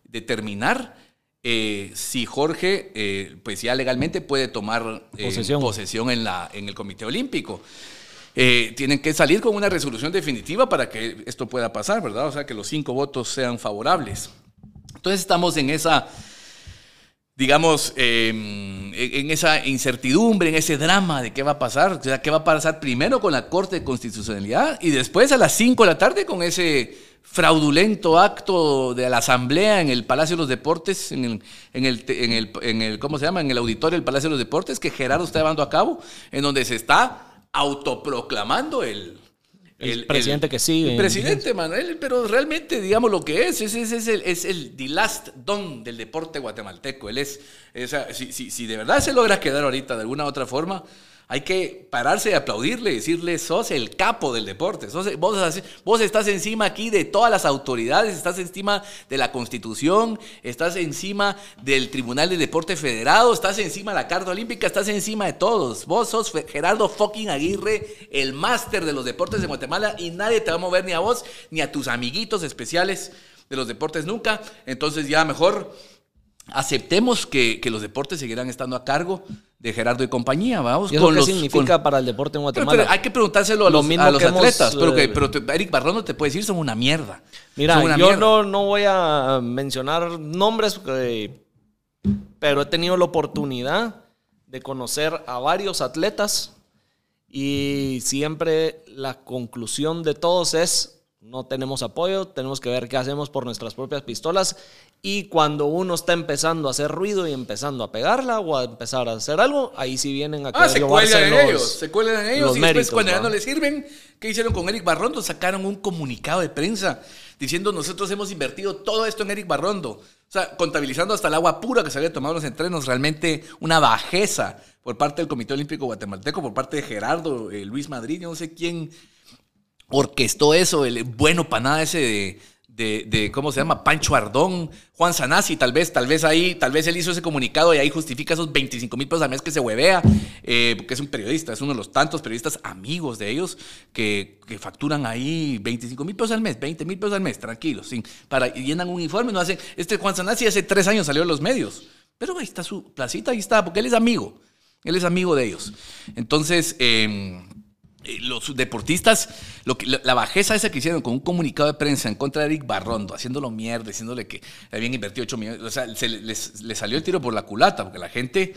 determinar eh, si Jorge, eh, pues ya legalmente puede tomar eh, posesión, en, la, en el Comité Olímpico. tienen que salir con una resolución definitiva para que esto pueda pasar, ¿verdad? O sea, que los cinco votos sean favorables. Entonces estamos en esa, digamos, em, en esa incertidumbre, en ese drama de qué va a pasar, o sea, qué va a pasar primero con la Corte de Constitucionalidad y después a las 5 de la tarde con ese fraudulento acto de la asamblea en el Palacio de los Deportes, en el, en el, en el, en el ¿cómo se llama? En el auditorio del Palacio de los Deportes que Gerardo está llevando a cabo, en donde se está autoproclamando el, el, presidente que sigue. El presidente, Manuel, pero realmente, digamos lo que es, es, es, el, es el the last don del deporte guatemalteco. Él es, si, si, si de verdad se logra quedar ahorita de alguna u otra forma, hay que pararse y aplaudirle, decirle, sos el capo del deporte. vos, estás encima aquí de todas las autoridades, estás encima de la Constitución, estás encima del Tribunal de Deporte Federado, estás encima de la Carta Olímpica, estás encima de todos. Vos sos Gerardo fucking Aguirre, el máster de los deportes de Guatemala y nadie te va a mover ni a vos ni a tus amiguitos especiales de los deportes nunca. Entonces ya mejor aceptemos que, los deportes seguirán estando a cargo de Gerardo y compañía, vamos. ¿Y qué significa para el deporte en Guatemala? hay que preguntárselo a los, atletas, pero, que, pero Eric Barrondo te puede decir, son una mierda. Mira, yo No, no voy a mencionar nombres, pero he tenido la oportunidad de conocer a varios atletas y siempre la conclusión de todos es no tenemos apoyo, tenemos que ver qué hacemos por nuestras propias pistolas y cuando uno está empezando a hacer ruido y empezando a pegarla o a empezar a hacer algo, ahí sí vienen a ah, se cuelgan en ellos, se cuelgan en ellos y después cuando ya no les sirven, ¿qué hicieron con Eric Barrondo? Sacaron un comunicado de prensa diciendo nosotros hemos invertido todo esto en Eric Barrondo. O sea, contabilizando hasta el agua pura que se había tomado en los entrenos, realmente una bajeza por parte del Comité Olímpico Guatemalteco, por parte de Gerardo, eh, Luis Madrid, yo no sé quién orquestó eso, el bueno nada ese de, ¿cómo se llama? Pancho Ardón, Juan Sanasi, tal vez, tal vez ahí, tal vez él hizo ese comunicado y ahí justifica esos 25 mil pesos al mes que se huevea, eh, porque es un periodista, es uno de los tantos periodistas amigos de ellos que, facturan ahí 25 mil pesos al mes, 20 mil pesos al mes, tranquilos, sin, para, y llenan un informe, no hacen, este Juan Sanasi hace tres años salió en los medios, pero ahí está su placita, ahí está, porque él es amigo, él es amigo de ellos. Entonces, eh, los deportistas, lo que, la bajeza esa que hicieron con un comunicado de prensa en contra de Eric Barrondo, haciéndolo mierda, diciéndole que habían invertido 8 millones, o sea, se les, salió el tiro por la culata, porque la gente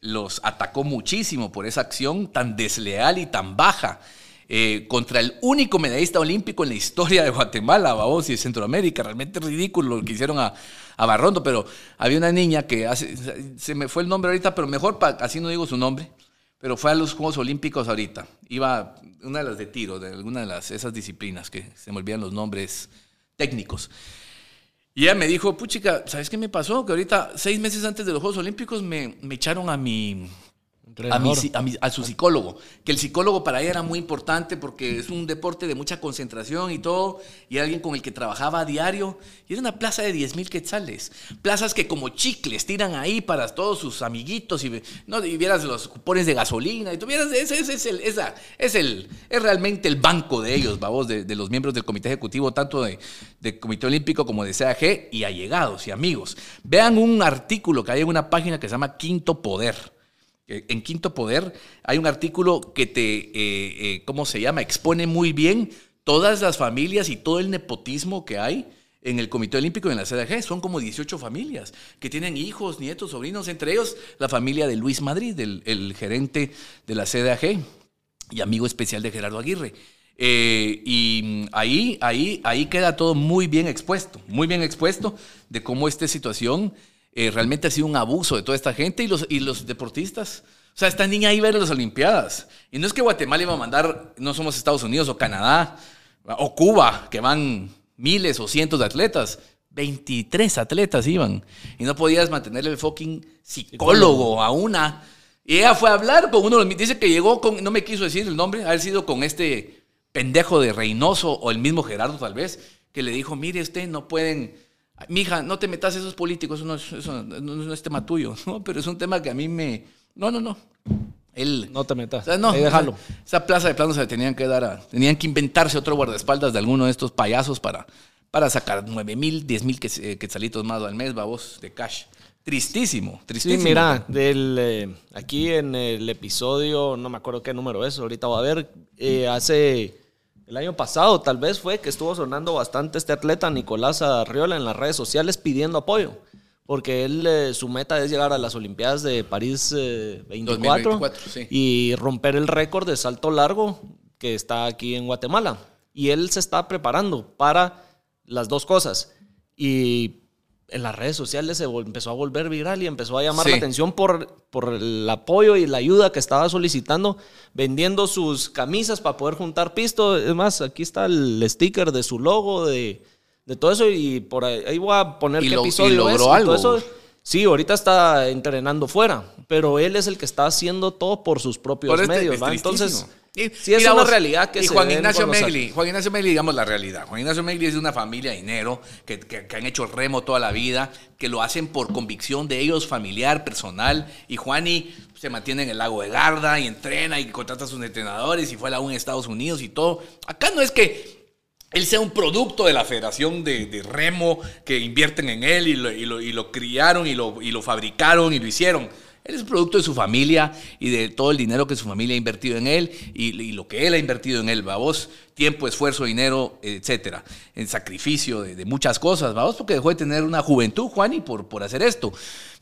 los atacó muchísimo por esa acción tan desleal y tan baja. Eh, contra el único medallista olímpico en la historia de Guatemala, vamos, y de Centroamérica. Realmente ridículo lo que hicieron a, Barrondo, pero había una niña que hace, se me fue el nombre ahorita, pero mejor, así no digo su nombre, pero fue a los Juegos Olímpicos ahorita. Iba una de las de tiro, de alguna de las, esas disciplinas que se me olvidan los nombres técnicos. Y ella me dijo, puchica, ¿sabes qué me pasó? Que ahorita, seis meses antes de los Juegos Olímpicos, me, me echaron a mi, a, su psicólogo, que el psicólogo para ella era muy importante porque es un deporte de mucha concentración y todo, y alguien con el que trabajaba a diario, y era una plaza de 10 mil quetzales, plazas que como chicles tiran ahí para todos sus amiguitos, y, ¿no? y vieras los cupones de gasolina, y tuvieras, ese, es, el, esa, es, el, es realmente el banco de ellos, babos, de, de los miembros del comité ejecutivo, tanto de, de Comité Olímpico como de CAG, y allegados y amigos. Vean un artículo que hay en una página que se llama Quinto Poder en Quinto Poder hay un artículo que te, eh, eh, ¿cómo se llama? Expone muy bien todas las familias y todo el nepotismo que hay en el Comité Olímpico y en la CDG. Son como 18 familias que tienen hijos, nietos, sobrinos, entre ellos la familia de Luis Madrid, el, gerente de la CDAG y amigo especial de Gerardo Aguirre. Eh, y ahí, ahí, ahí queda todo muy bien expuesto, muy bien expuesto de cómo esta situación eh, realmente ha sido un abuso de toda esta gente y los, y los deportistas. O sea, esta niña iba a ver las Olimpiadas. Y no es que Guatemala iba a mandar, no somos Estados Unidos o Canadá o Cuba, que van miles o cientos de atletas. 23 atletas iban. Y no podías mantenerle el fucking psicólogo a una. Y ella fue a hablar con uno de los... Dice que llegó con... No me quiso decir el nombre. Haber sido con este pendejo de Reynoso o el mismo Gerardo tal vez. Que le dijo, mire usted, no pueden Mija, no te metas esos políticos, eso no, eso no, es tema tuyo, ¿no? Pero es un tema que a mí me... No, no, no. Él, no te metas. no, déjalo. Esa plaza de plano se tenían que dar a, Tenían que inventarse otro guardaespaldas de alguno de estos payasos para, para sacar 9 mil, 10 mil quetzalitos más al mes, babos, de cash. Tristísimo, tristísimo. Sí, mira, del, eh, aquí en el episodio, no me acuerdo qué número es, ahorita voy a ver, eh, hace el año pasado tal vez fue que estuvo sonando bastante este atleta Nicolás Arriola en las redes sociales pidiendo apoyo. Porque él, eh, su meta es llegar a las Olimpiadas de París 24 eh, y romper el récord de salto largo que está aquí en Guatemala. Y él se está preparando para las dos cosas. Y en las redes sociales se empezó a volver viral y empezó a llamar la atención por, por el apoyo y la ayuda que estaba solicitando, vendiendo sus camisas para poder juntar pisto. Es más, aquí está el sticker de su logo, de, de todo eso, y por ahí, voy a poner qué episodio es. Todo eso, sí, ahorita está entrenando fuera, pero él es el que está haciendo todo por sus propios este medios. Entonces y, sí, es una realidad que y Juan Ignacio Megli, Juan Ignacio Megli, digamos la realidad. Juan Ignacio Megli es de una familia de dinero que, que, han hecho remo toda la vida, que lo hacen por convicción de ellos, familiar, personal. Y Juani se mantiene en el lago de Garda y entrena y contrata a sus entrenadores y fue a la U en Estados Unidos y todo. Acá no es que él sea un producto de la Federación de, Remo que invierten en él y lo, y lo, criaron y lo fabricaron y lo hicieron. Él es producto de su familia y de todo el dinero que su familia ha invertido en él y, lo que él ha invertido en él, vos tiempo, esfuerzo, dinero, etcétera, en sacrificio de, muchas cosas, vamos, porque dejó de tener una juventud, Juani, por, por hacer esto.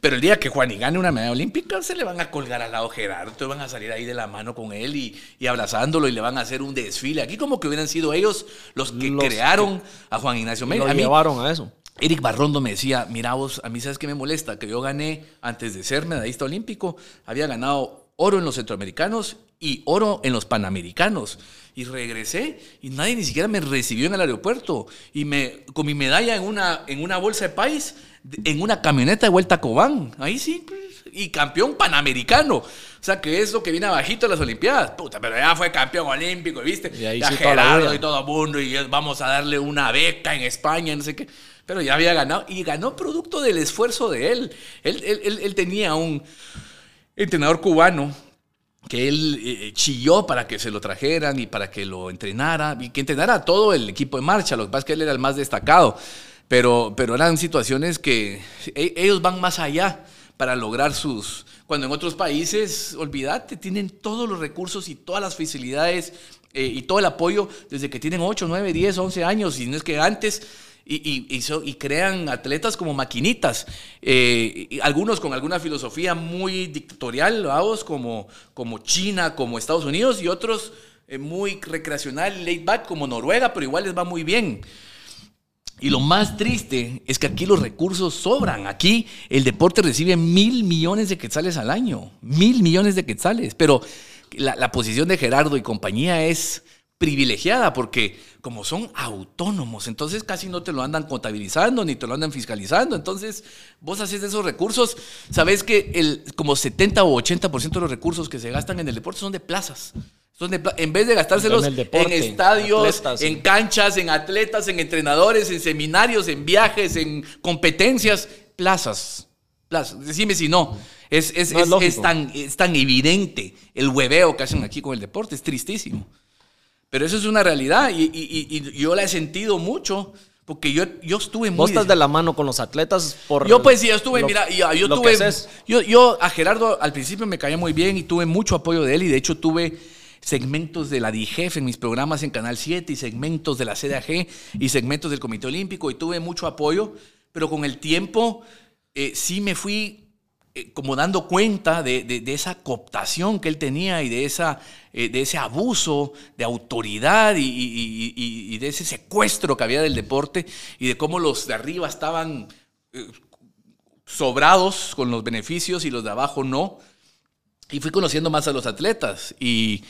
Pero el día que Juani gane una medalla olímpica, se le van a colgar al lado Gerardo, van a salir ahí de la mano con él y, y, abrazándolo y le van a hacer un desfile. Aquí como que hubieran sido ellos los que crearon a Juan Ignacio Mérida. Lo llevaron a eso. Eric Barrondo me decía, mira vos, a mí sabes qué me molesta, que yo gané antes de ser medallista olímpico, había ganado oro en los centroamericanos y oro en los panamericanos. Y regresé y nadie ni siquiera me recibió en el aeropuerto. Y me, con mi medalla en una, en una bolsa de país, en una camioneta de vuelta a Cobán. Ahí sí, pues, y campeón panamericano. O sea, que es lo que viene abajito de las Olimpiadas. Puta, pero ya fue campeón olímpico, ¿viste? Y ahí ya Gerardo y todo el mundo, y vamos a darle una beca en España, no sé qué. Pero ya había ganado, y ganó producto del esfuerzo de él. Él, él, él- tenía un entrenador cubano que él eh, chilló para que se lo trajeran y para que lo entrenara y que entrenara a todo el equipo de marcha. Lo que pasa es que él era el más destacado, pero, pero eran situaciones que e- ellos van más allá para lograr sus... Cuando en otros países, olvídate, tienen todos los recursos y todas las facilidades eh, y todo el apoyo desde que tienen 8, 9, 10, 11 años, y no es que antes y, crean atletas como maquinitas, eh, algunos con alguna filosofía muy dictatorial, vamos, como, como China, como Estados Unidos, y otros eh, muy recreacional, laid back, como Noruega, pero igual les va muy bien. Y lo más triste es que aquí los recursos sobran. Aquí el deporte recibe mil millones de quetzales al año. Mil millones de quetzales. Pero la, la posición de Gerardo y compañía es privilegiada porque como son autónomos, entonces casi no te lo andan contabilizando ni te lo andan fiscalizando. Entonces vos haces de esos recursos, sabes que el, como 70 o 80% de los recursos que se gastan en el deporte son de plazas. Son de en vez de gastárselos En el deporte, en estadios, atletas, en canchas, en atletas, en entrenadores, en seminarios, en viajes, en competencias, plazas. plazas. Decime si no. Es, es, No, es tan, es tan evidente el hueveo que hacen aquí con el deporte. Es tristísimo. Pero eso es una realidad y, y- y- yo la he sentido mucho porque yo, yo estuve muy... Vos estás de la mano con los atletas por. Yo pues sí, yo estuve, lo- mira, yo, yo que tuve, yo, yo a Gerardo al principio me caía muy bien y tuve mucho apoyo de él y de hecho tuve segmentos de la DIGEF en mis programas en Canal 7 y segmentos de la CDAG y segmentos del Comité Olímpico y tuve mucho apoyo, pero con el tiempo eh, sí me fui eh, como dando cuenta de, de- de esa cooptación que él tenía y de, esa, eh, de ese abuso de autoridad y, y- y- y de ese secuestro que había del deporte y de cómo los de arriba estaban eh, sobrados con los beneficios y los de abajo no. Y fui conociendo más a los atletas y,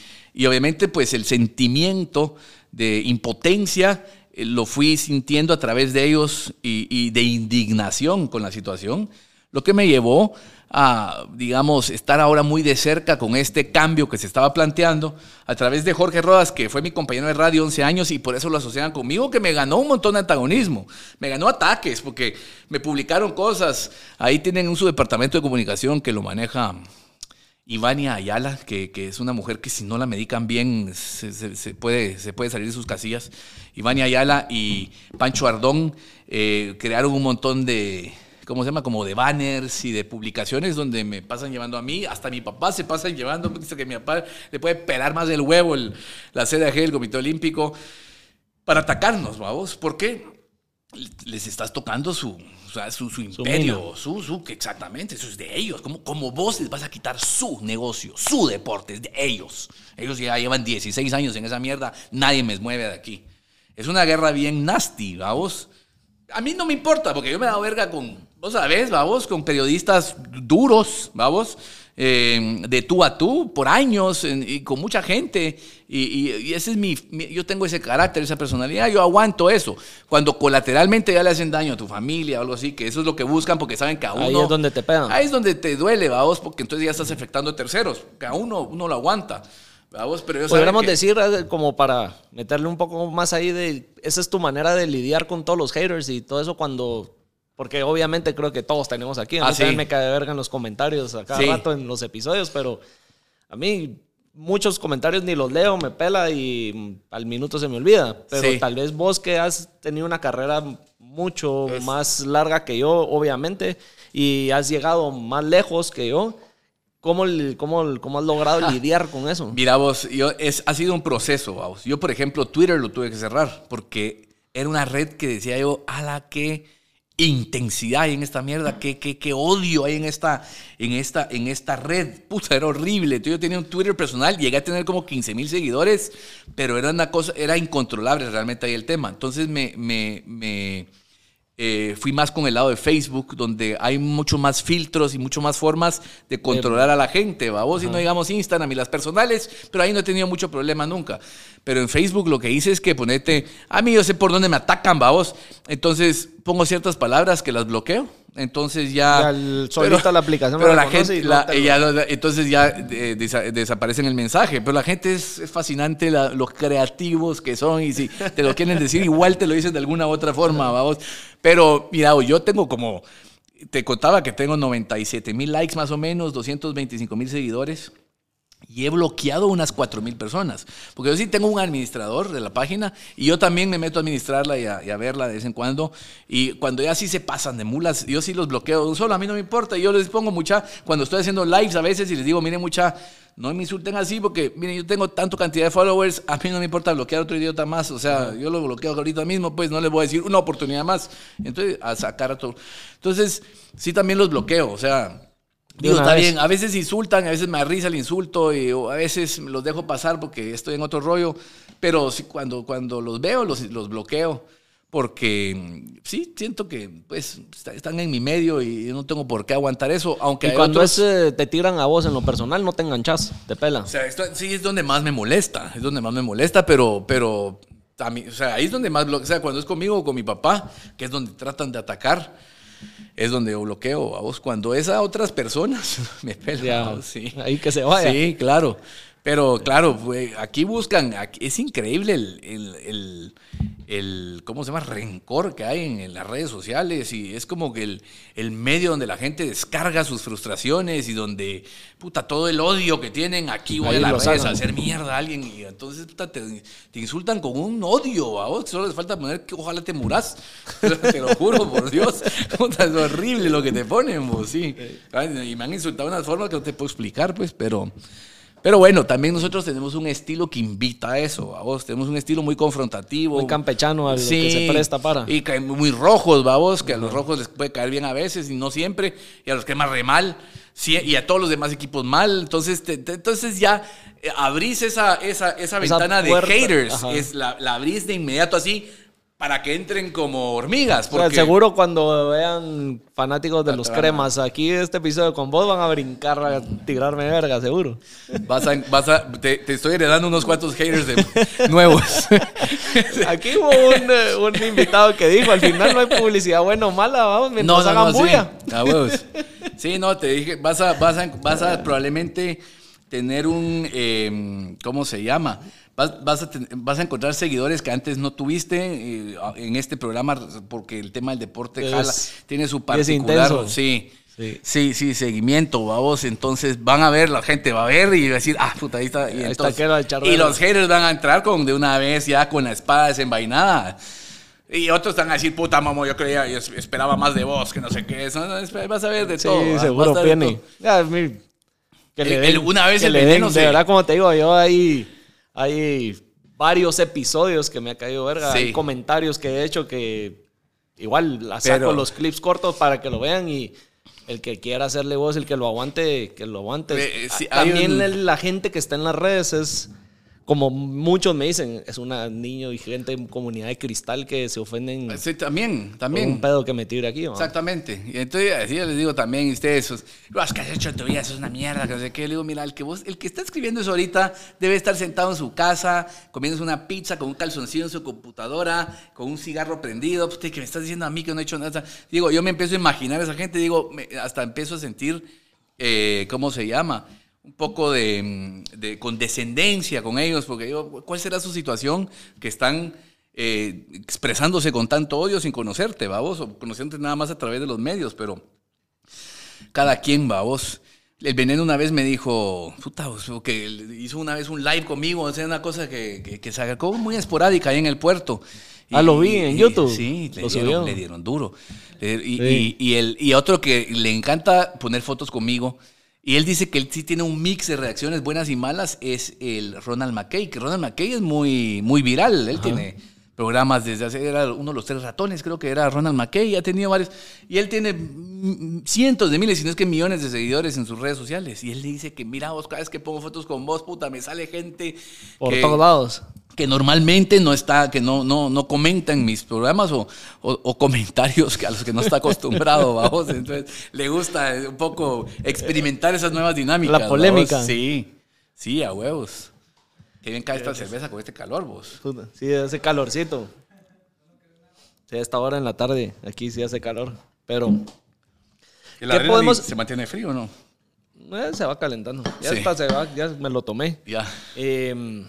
obviamente pues el sentimiento de impotencia eh, lo fui sintiendo a través de ellos y de indignación con la situación, lo que me llevó a, digamos, estar ahora muy de cerca con este cambio que se estaba planteando a través de Jorge Rodas, que fue mi compañero de radio 11 años y por eso lo asociaban conmigo, que me ganó un montón de antagonismo, me ganó ataques, porque me publicaron cosas, ahí tienen un subdepartamento de comunicación que lo maneja Ivania Ayala, que, que es una mujer que si no la medican bien se puede, se puede salir de sus casillas. Ivania Ayala y Pancho Ardón eh, crearon un montón de, ¿cómo se llama? Como de banners y de publicaciones donde me pasan llevando a mí, hasta mi papá se pasan llevando, dice que mi papá le puede pelar más del huevo el- la CDAG, el Comité Olímpico, para atacarnos, vamos. ¿Por qué? les estás tocando su, su, su imperio, su, su, que exactamente, eso es de ellos. Como, como vos les vas a quitar su negocio, su deporte, es de ellos. Ellos ya llevan 16 años en esa mierda, nadie me mueve de aquí. Es una guerra bien nasty, vamos. A mí no me importa, porque yo me he dado verga con, vos sabés, vamos, con periodistas duros, vamos, eh, de tú a tú, por años, en- y con mucha gente. Y, y- y ese es mi, mi- yo tengo ese carácter, esa personalidad, yo aguanto eso. Cuando colateralmente ya le hacen daño a tu familia o algo así, que eso es lo que buscan porque saben que a uno... Ahí es donde te pegan. Ahí es donde te duele, vamos, porque entonces ya estás afectando a terceros, que a uno, uno lo aguanta. Vamos, pero saben Podríamos que- decir, eh, como para meterle un poco más ahí, de esa es tu manera de lidiar con todos los haters y todo eso cuando. Porque obviamente creo que todos tenemos aquí. A mí Ah, también me cae de verga en los comentarios a cada Sí. rato en los episodios, pero a mí muchos comentarios ni los leo, me pela y al minuto se me olvida. Pero Sí. tal vez vos que has tenido una carrera mucho Es- más larga que yo, obviamente, y has llegado más lejos que yo, ¿cómo, cómo, cómo has logrado lidiar con eso? Mira vos, yo, es, ha sido un proceso, vamos. Yo, por ejemplo, Twitter lo tuve que cerrar porque era una red que decía yo, a la que intensidad hay en esta mierda, qué, qué, qué odio hay en esta, en, esta, en esta red. Puta, era horrible. Yo tenía un Twitter personal, llegué a tener como 15 mil seguidores, pero era una cosa, era incontrolable realmente ahí el tema. Entonces me, me, me eh, fui más con el lado de Facebook, donde hay mucho más filtros y mucho más formas de controlar a la gente. Vamos, y no digamos Instagram y las personales, pero ahí no he tenido mucho problema nunca. Pero en Facebook lo que hice es que ponete, a mí yo sé por dónde me atacan, vamos. Entonces pongo ciertas palabras que las bloqueo. Entonces ya. Ya solita la aplicación Pero la gente. no la- ya entonces ya eh, desa- desaparece en el mensaje. Pero la gente es, es fascinante, la- los creativos que son. Y si te lo quieren decir, igual te lo dicen de alguna u otra forma, vamos. Pero mira, yo tengo como. Te contaba que tengo 97 mil likes más o menos, 225 mil seguidores. Y he bloqueado unas 4 mil personas. Porque yo sí tengo un administrador de la página y yo también me meto a administrarla y a, y a verla de vez en cuando. Y cuando ya sí se pasan de mulas, yo sí los bloqueo. Solo a mí no me importa. Yo les pongo mucha, cuando estoy haciendo lives a veces y les digo, miren mucha, no me insulten así porque, miren, yo tengo tanto cantidad de followers, a mí no me importa bloquear otro idiota más. O sea, yo lo bloqueo ahorita mismo, pues no les voy a decir una oportunidad más. Entonces, a sacar a todo. Entonces, sí también los bloqueo. O sea, Digo, está vez. bien, a veces insultan, a veces me da risa el insulto, y, o a veces los dejo pasar porque estoy en otro rollo, pero cuando, cuando los veo, los, los bloqueo, porque mm, sí, siento que pues está- están en mi medio y no tengo por qué aguantar eso, aunque Y cuando otros- es, eh, te tiran a vos en lo personal, no te enganchas, te pela. o sea, esto sí es donde más me molesta, es donde más me molesta, pero, pero también, o sea, ahí es donde más, blo- o sea, cuando es conmigo o con mi papá, que es donde tratan de atacar, es donde yo bloqueo a vos. Cuando es a otras personas, me pela, Ya, sí. Ahí que se vaya. Sí, claro. Pero claro, aquí buscan, aquí- es increíble el, el, el- el- ¿cómo se llama? Rencor que hay en, en las redes sociales y es como que el, el medio donde la gente descarga sus frustraciones y donde, puta, todo el odio que tienen, aquí voy Ahí a las redes a hacer mierda a alguien y entonces, puta, te, te insultan con un odio a vos, solo les falta poner que ojalá te muras, te lo juro, por Dios, puta, es horrible lo que te ponen, vos, sí. Y me han insultado de una forma que no te puedo explicar, pues, pero... Pero bueno, también nosotros tenemos un estilo que invita a eso, a vos. Tenemos un estilo muy confrontativo. Muy campechano a lo que se presta para. Y muy rojos, vos, que a los rojos les puede caer bien a veces y no siempre. Y a los cremas re mal. sí, y a todos los demás equipos mal. Entonces, te- te- entonces ya eh, abrís esa, esa, esa ventana de haters. ajá. Es la, la abrís de inmediato así para que entren como hormigas. O sea, Porque, seguro cuando vean fanáticos de los cremas aquí este episodio con vos van a brincar a tirarme verga, seguro. Vas a, vas a- te, te estoy heredando unos cuantos haters de- nuevos. Aquí hubo un, eh, un invitado que dijo, al final no hay publicidad buena o mala, vamos, mientras hagan bulla. Sí, a huevos. Sí, no, te dije, vas a, vas a, vas a probablemente tener un, eh, ¿cómo se llama? Vas, vas, a ten- vas a encontrar seguidores que antes no tuviste eh, en este programa porque el tema del deporte Es- jala, tiene su es particular, intenso. sí. Sí. Sí. sí, seguimiento, vamos. Entonces van a ver, la gente va a ver y va a decir, ah, puta, ahí está. Y, Ahí está, entonces- echar y los haters van a entrar con de una vez ya con la espada desenvainada. Y otros van a decir, puta, mamo, yo creía, yo esperaba más de vos, que no sé qué. Eso, vas a ver de Sí, todo. vas- seguro Penny. que le El- den, el- una vez que el le den, veneno de verdad, como te digo, yo hay, hay varios episodios que me ha caído verga, Sí. hay comentarios que he hecho que igual la saco Pero- los clips cortos para que lo vean y el que quiera hacerle voz, el que lo aguante, que lo aguante. Eh, sí, También un- la gente que está en las redes es, como muchos me dicen, es una niño y gente en comunidad de cristal que se ofenden Sí, también, por también. un pedo que me aquí. Exactamente. Y entonces yo les digo también, ustedes, "Lo que has hecho en tu vida, eso es una mierda, que no sé qué. Le digo, mira, el que vos, el que está escribiendo eso ahorita debe estar sentado en su casa, comiéndose una pizza con un calzoncillo en su computadora, con un cigarro prendido. Pues, que me estás diciendo a mí que no he hecho nada. Digo, yo me empiezo a imaginar a esa gente, digo, me- hasta empiezo a sentir, eh, ¿cómo se llama? Un poco de, de condescendencia con ellos, porque digo, ¿cuál será su situación que están eh, expresándose con tanto odio sin conocerte, vamos, o conociéndote nada más a través de los medios, pero cada quien, vamos. El veneno una vez me dijo, puta, que hizo una vez un live conmigo, o sea, una cosa que, que, que se acercó muy esporádica ahí en el puerto. Ah, lo vi en YouTube. Sí, le dieron, le dieron duro. Le- Y, Sí. y- y el, y otro que le encanta poner fotos conmigo, y él dice que él sí tiene un mix de reacciones buenas y malas, es el Ronald McKay, que Ronald McKay es muy, muy viral, él tiene programas desde hace, era uno de los tres ratones, creo que era Ronald McKay, ha tenido varios, y él tiene cientos de miles, si no es que millones de seguidores en sus redes sociales, y él le dice que mira vos, cada vez que pongo fotos con vos, puta, me sale gente Por que- todos lados. Que normalmente no está, que no, no, no comentan mis programas o, o- o comentarios que a los que no está acostumbrado, vamos. Entonces, le gusta un poco experimentar esas nuevas dinámicas. La polémica. vamos. Sí, sí, a huevos. Qué bien cae esta cerveza con este calor, vos. Sí, hace calorcito. Sí, a esta hora en la tarde, aquí sí hace calor. Pero ¿El ¿Qué podemos...? se mantiene frío o no? Eh, se va calentando. Ya Sí. está, se va, ya me lo tomé. Ya. Eh,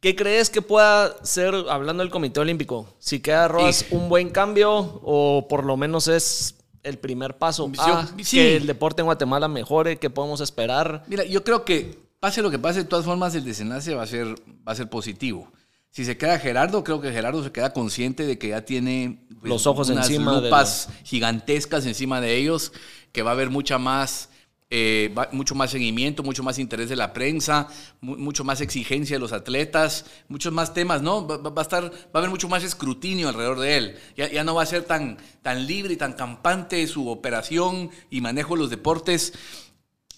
¿Qué crees que pueda ser, hablando del Comité Olímpico, si queda Rodas Sí. un buen cambio o por lo menos es el primer paso Yo- a sí. que el deporte en Guatemala mejore? ¿Qué podemos esperar? Mira, yo creo que pase lo que pase, de todas formas el desenlace va a ser, va a ser positivo. Si se queda Gerardo, creo que Gerardo se queda consciente de que ya tiene pues, Los ojos unas encima de lupas gigantescas encima de ellos, que va a haber mucha más, eh, mucho más seguimiento, mucho más interés de la prensa, mu- mucho más exigencia de los atletas, muchos más temas, ¿no? Va, a estar, va a haber mucho más escrutinio alrededor de él. Ya, ya no va a ser tan, tan libre y tan campante su operación y manejo de los deportes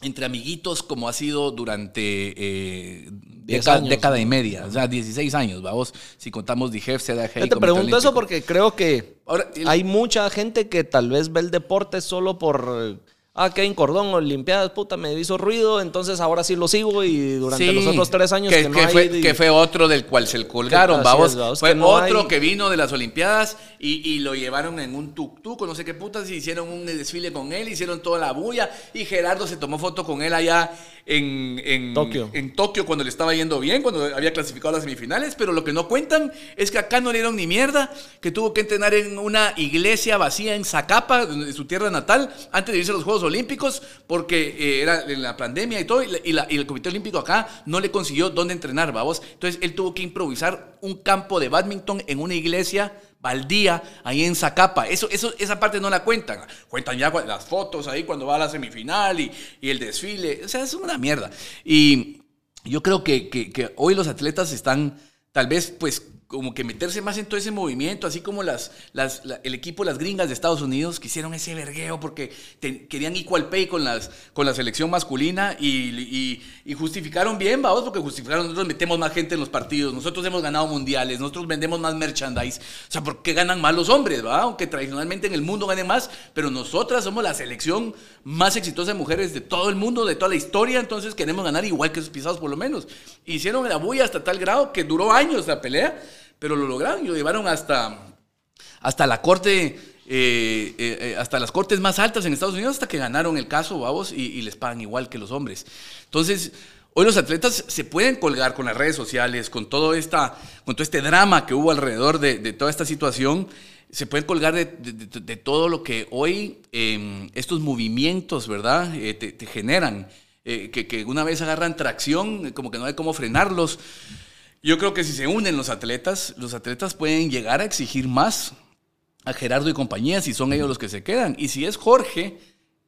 entre amiguitos como ha sido durante eh, década, años. década y media, o sea, 16 años, vamos, si contamos DIGEF, CDG. Yo te pregunto eso porque creo que Ahora, el- hay mucha gente que tal vez ve el deporte solo por... Ah, Kevin Cordón, Olimpiadas, puta, me hizo ruido, entonces ahora sí lo sigo y durante Sí, los otros tres años que, que, no que hay- fue, que fue otro del cual se colgaron, vamos. es, vamos, fue no otro hay- que vino de las Olimpiadas y, y lo llevaron en un tuk-tuk no sé qué putas y hicieron un desfile con él, hicieron toda la bulla y Gerardo se tomó foto con él allá en, en Tokio. en Tokio cuando le estaba yendo bien, cuando había clasificado a las semifinales, pero lo que no cuentan es que acá no le dieron ni mierda, que tuvo que entrenar en una iglesia vacía en Zacapa, de su tierra natal, antes de irse a los Juegos Olímpicos, porque eh, era en la pandemia y todo, y, el Comité Olímpico acá no le consiguió dónde entrenar, vamos. Entonces él tuvo que improvisar un campo de badminton en una iglesia baldía ahí en Zacapa. Eso, eso, esa parte no la cuentan. Cuentan ya las fotos ahí cuando va a la semifinal y, el desfile. O sea, es una mierda. Y yo creo que- que hoy los atletas están, tal vez, pues, como que meterse más en todo ese movimiento, así como el equipo, las gringas de Estados Unidos, que hicieron ese vergueo porque querían equal pay con, las, con la selección masculina y justificaron bien, vamos, porque justificaron, nosotros metemos más gente en los partidos, nosotros hemos ganado mundiales, nosotros vendemos más merchandise. O sea, ¿por qué ganan más los hombres, va? Aunque tradicionalmente en el mundo ganen más, pero nosotras somos la selección más exitosa de mujeres de todo el mundo, de toda la historia, entonces queremos ganar igual que esos pisados por lo menos. Hicieron la bulla hasta tal grado que duró años la pelea, pero lo lograron y lo llevaron hasta, hasta la corte, eh, eh, eh, hasta las cortes más altas en Estados Unidos, hasta que ganaron el caso, vamos, y, y les pagan igual que los hombres. Entonces, hoy los atletas se pueden colgar con las redes sociales, con todo, esta, con todo este drama que hubo alrededor de, de toda esta situación. Se pueden colgar de, de- de- todo lo que hoy eh, estos movimientos, ¿verdad?, Eh, te, te generan. Eh, que, que una vez agarran tracción, como que no hay cómo frenarlos. Yo creo que si se unen los atletas, los atletas pueden llegar a exigir más a Gerardo y compañía si son ellos los que se quedan. Y si es Jorge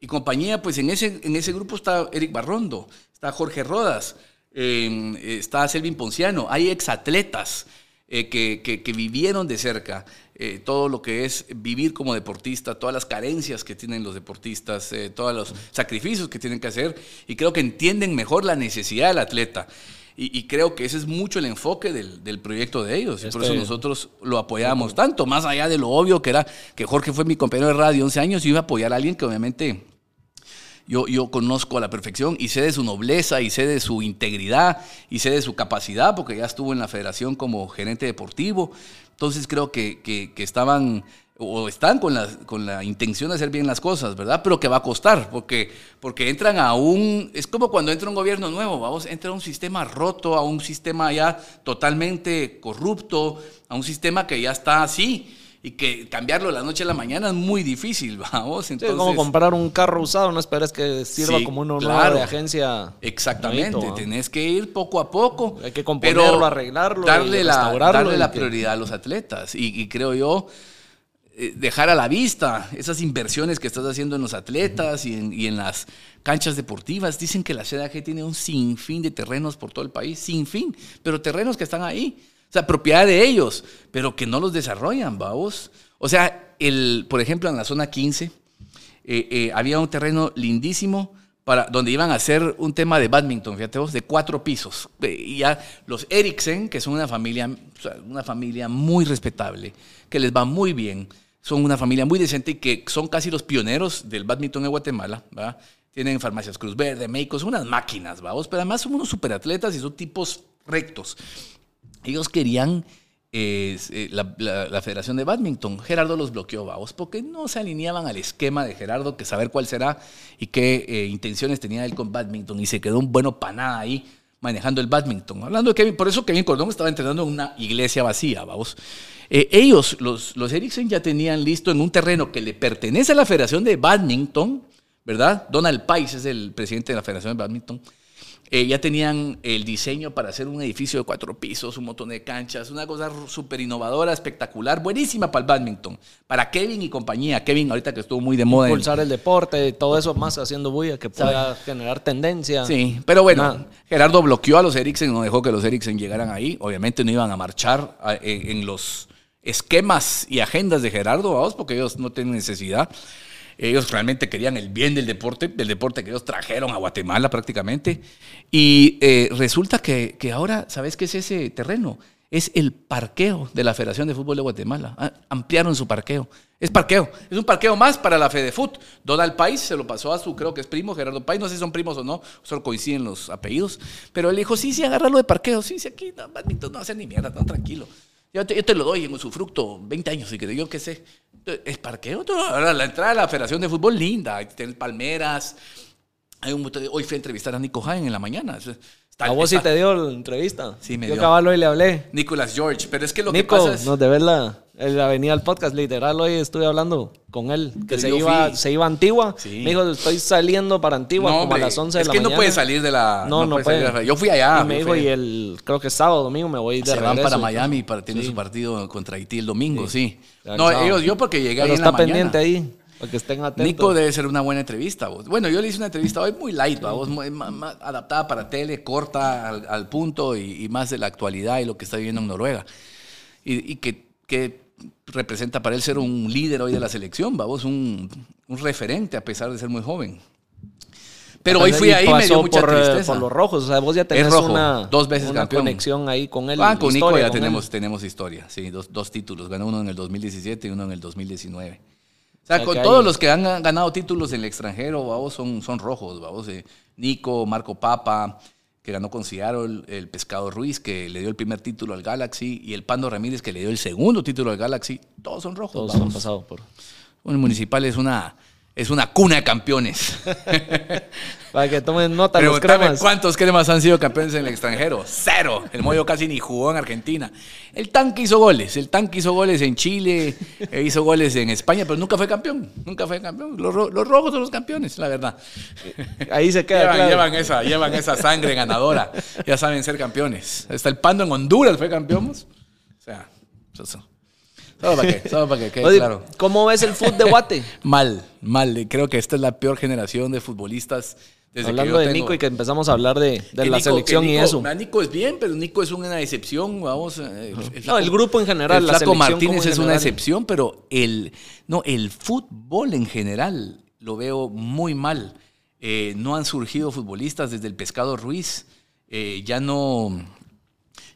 y compañía, pues en ese, en ese grupo está Eric Barrondo, está Jorge Rodas, eh, está Selvin Ponciano, hay exatletas eh, que, que, que vivieron de cerca eh, todo lo que es vivir como deportista, todas las carencias que tienen los deportistas, eh, todos los sacrificios que tienen que hacer y creo que entienden mejor la necesidad del atleta. Y, y creo que ese es mucho el enfoque del, del proyecto de ellos. Y por Este- eso nosotros lo apoyamos tanto, más allá de lo obvio que era que Jorge fue mi compañero de radio 11 años y iba a apoyar a alguien que obviamente yo, yo conozco a la perfección y sé de su nobleza y sé de su integridad y sé de su capacidad porque ya estuvo en la federación como gerente deportivo. Entonces creo que, que- que estaban o están con la, con la intención de hacer bien las cosas, ¿verdad? Pero que va a costar porque, porque entran a un... Es como cuando entra un gobierno nuevo, vamos, entra a un sistema roto, a un sistema ya totalmente corrupto, a un sistema que ya está así y que cambiarlo de la noche a la mañana es muy difícil, vamos. Entonces, es como comprar un carro usado, no esperes que sirva Sí, como uno claro. de agencia. Exactamente, tenés que ir poco a poco. Hay que componerlo, pero arreglarlo darle y la, restaurarlo darle la prioridad a los atletas. Y, y creo yo, dejar a la vista esas inversiones que estás haciendo en los atletas y en, las canchas deportivas. Dicen que la CDAG tiene un sinfín de terrenos por todo el país, sin fin, pero terrenos que están ahí. O sea, propiedad de ellos, pero que no los desarrollan, vamos. O sea, el, por ejemplo, en la zona 15, eh, eh, había un terreno lindísimo para, donde iban a hacer un tema de badminton, fíjate vos, de cuatro pisos. Eh, Y ya los Eriksen, que son una familia, una familia muy respetable, que les va muy bien, son una familia muy decente y que son casi los pioneros del badminton en Guatemala, ¿verdad? Tienen farmacias Cruz Verde, México, son unas máquinas, vamos, pero además son unos superatletas y son tipos rectos. Ellos querían es, eh, la, la- Federación de Badminton. Gerardo los bloqueó, vamos, porque no se alineaban al esquema de Gerardo, que saber cuál será y qué eh, intenciones tenía él con Badminton. Y se quedó un bueno panada ahí manejando el badminton. Hablando de Kevin, por eso Kevin Cordón estaba entrenando en una iglesia vacía, vamos. Eh, ellos, los, los Ericsson, ya tenían listo en un terreno que le pertenece a la Federación de Badminton, ¿verdad? Donald Pais es el presidente de la Federación de Badminton. Eh, ya tenían el diseño para hacer un edificio de cuatro pisos, un montón de canchas, una cosa súper innovadora, espectacular, buenísima para el badminton, para Kevin y compañía. Kevin ahorita que estuvo muy de moda. Impulsar el deporte, todo eso más haciendo bulla que pueda generar tendencia. Sí, pero bueno, Nada. Gerardo bloqueó a los Eriksen, no dejó que los Eriksen llegaran ahí. Obviamente no iban a marchar en los esquemas y agendas de Gerardo, vamos, porque ellos no tienen necesidad. Ellos realmente querían el bien del deporte, del deporte que ellos trajeron a Guatemala prácticamente. Y eh, resulta que, que ahora, ¿sabes qué es ese terreno? Es el parqueo de la Federación de Fútbol de Guatemala. Ah, Ampliaron su parqueo. Es parqueo. Es un parqueo más para la FedeFut. Donald Pais se lo pasó a su, creo que es primo, Gerardo Pais. No sé si son primos o no, solo coinciden los apellidos. Pero él dijo, sí, sí, agárralo de parqueo. Sí, sí, aquí no, badminton no hacer ni mierda, no, tranquilo. Yo te, lo doy en su fruto, 20 años, y que yo qué sé. Es parqueo. Ahora, la entrada a la Federación de Fútbol, linda. Palmeras. Hay un montón de- Hoy fui a entrevistar a Nico Hagen en la mañana. Está- a vos sí te dio la entrevista. Sí, me Yo dio. cabal hoy le hablé. Nicolas George. Pero es que lo Nico, que pasa es... nos debes la, la venida al podcast. Literal, hoy estuve hablando con él. Que se iba, fui. se iba a Antigua. Sí. Me dijo, estoy saliendo para Antigua No, como hombre, a las 11 de es la que mañana. no puede salir de la. No, no, puede salir puede. de la- Yo fui allá. y me dijo, y el, creo que sábado, domingo me voy de se van para Miami para tener Sí. su partido contra Haití el domingo, sí. No, ellos, yo porque llegué ahí Pero en está la pendiente mañana. ahí, para que estén atentos. Nico debe ser una buena entrevista. vos. Bueno, yo le hice una entrevista hoy muy light, ¿va? vos, muy- adaptada para tele, corta al, al punto y, y más de la actualidad y lo que está viviendo en Noruega. Y, y que, que representa para él ser un líder hoy de la selección, vamos, un, un referente a pesar de ser muy joven. Pero hoy fui ahí y me dio mucha por, eh, tristeza. por los rojos. O sea, vos ya tenés rojo, una, dos veces una campeón. conexión ahí con él. Ah, con Nico ya él. tenemos, tenemos historia, sí, dos, dos títulos. Ganó uno en el 2017 y uno en el 2019. O sea, con todos los que han ganado títulos en el extranjero, vamos, son, son rojos, vamos. eh, Nico, Marco Papa, que ganó con Seattle, el Pescado Ruiz, que le dio el primer título al Galaxy, y el Pando Ramírez, que le dio el segundo título al Galaxy. Todos son rojos, Todos han pasado por... El Municipal es una, es una cuna de campeones. Para que tomen nota los cremas. cuántos cremas han sido campeones en el extranjero. Cero. El Moyo casi ni jugó en Argentina. El tanque hizo goles. El tanque hizo goles en Chile, e hizo goles en España, pero nunca fue campeón. Nunca fue campeón. Los, ro- los rojos son los campeones, la verdad. Ahí se queda Llevan, claro. llevan esa, llevan esa sangre ganadora. Ya saben ser campeones. Hasta el Pando en Honduras fue campeón. O sea, eso. Solo para que, solo para que quede Oye, claro. ¿Cómo ves el fútbol de Guate? Mal, mal. Creo que esta es la peor generación de futbolistas. Desde Hablando de tengo- Nico y que empezamos a hablar de, de la Nico- selección y eso. ah, Nico es bien, pero Nico es una excepción, vamos. eh, No, el grupo en general, El Flaco Martínez es una excepción, pero el, no, el fútbol en general lo veo muy mal. Eh, no han surgido futbolistas desde el Pescado Ruiz. Eh, ya no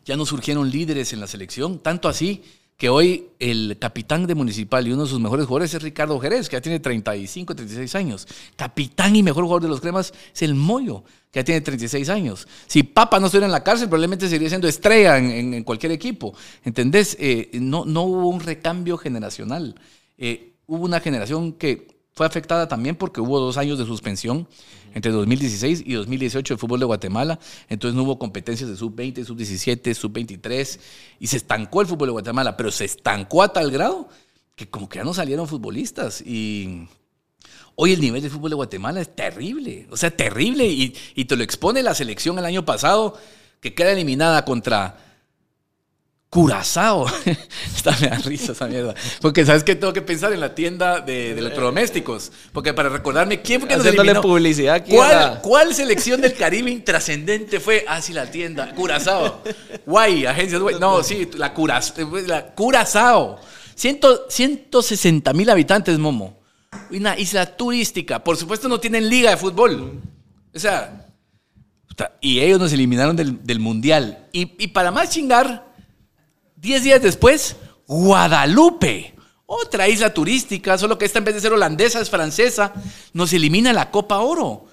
ya no surgieron líderes en la selección, tanto así que hoy el capitán de Municipal y uno de sus mejores jugadores es Ricardo Jerez, que ya tiene 35, 36 años. Capitán y mejor jugador de los cremas es el Moyo, que ya tiene 36 años. Si Papa no estuviera en la cárcel, probablemente seguiría siendo estrella en, cualquier equipo. ¿Entendés? Eh, no, no hubo un recambio generacional. Eh, hubo una generación que fue afectada también porque hubo dos años de suspensión entre 2016 y 2018 del fútbol de Guatemala. Entonces no hubo competencias de sub-20, sub-17, sub-23 y se estancó el fútbol de Guatemala, pero se estancó a tal grado que como que ya no salieron futbolistas y hoy el nivel del fútbol de Guatemala es terrible, o sea, terrible y, y te lo expone la selección el año pasado que queda eliminada contra Curazao. Esta me da risa esa mierda. Porque sabes que tengo que pensar en la tienda de, de electrodomésticos. Porque para recordarme quién fue que nos Haciéndole eliminó. publicidad aquí ¿Cuál, la- cuál selección del Caribe intrascendente fue? Ah, sí, la tienda. Curazao. Guay, agencias. Guay. No, sí, la, Curaz, la Curazao. Ciento- 160 mil habitantes, Momo. Una isla turística. Por supuesto, no tienen liga de fútbol. O sea, y ellos nos eliminaron del, del mundial. Y, y para más chingar, 10 días después, Guadalupe, otra isla turística, solo que esta en vez de ser holandesa es francesa, nos elimina la Copa Oro.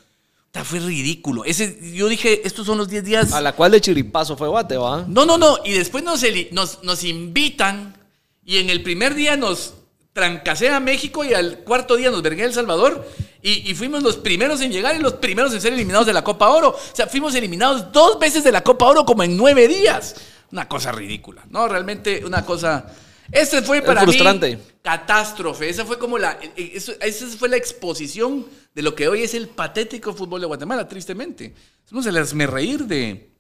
fue ridículo. Ese, yo dije, estos son los 10 días. A la cual de chiripazo fue Guate, ¿va? No, no, no. Y después nos, nos, nos invitan y en el primer día nos trancasea a México y al cuarto día nos vergué El Salvador y, y, fuimos los primeros en llegar y los primeros en ser eliminados de la Copa Oro. O sea, fuimos eliminados dos veces de la Copa Oro como en nueve días. Una cosa ridícula, ¿no? Realmente una cosa... Ese fue para frustrante. mí catástrofe. Esa fue como la... esa fue la exposición de lo que hoy es el patético fútbol de Guatemala, tristemente. No se les me reír de...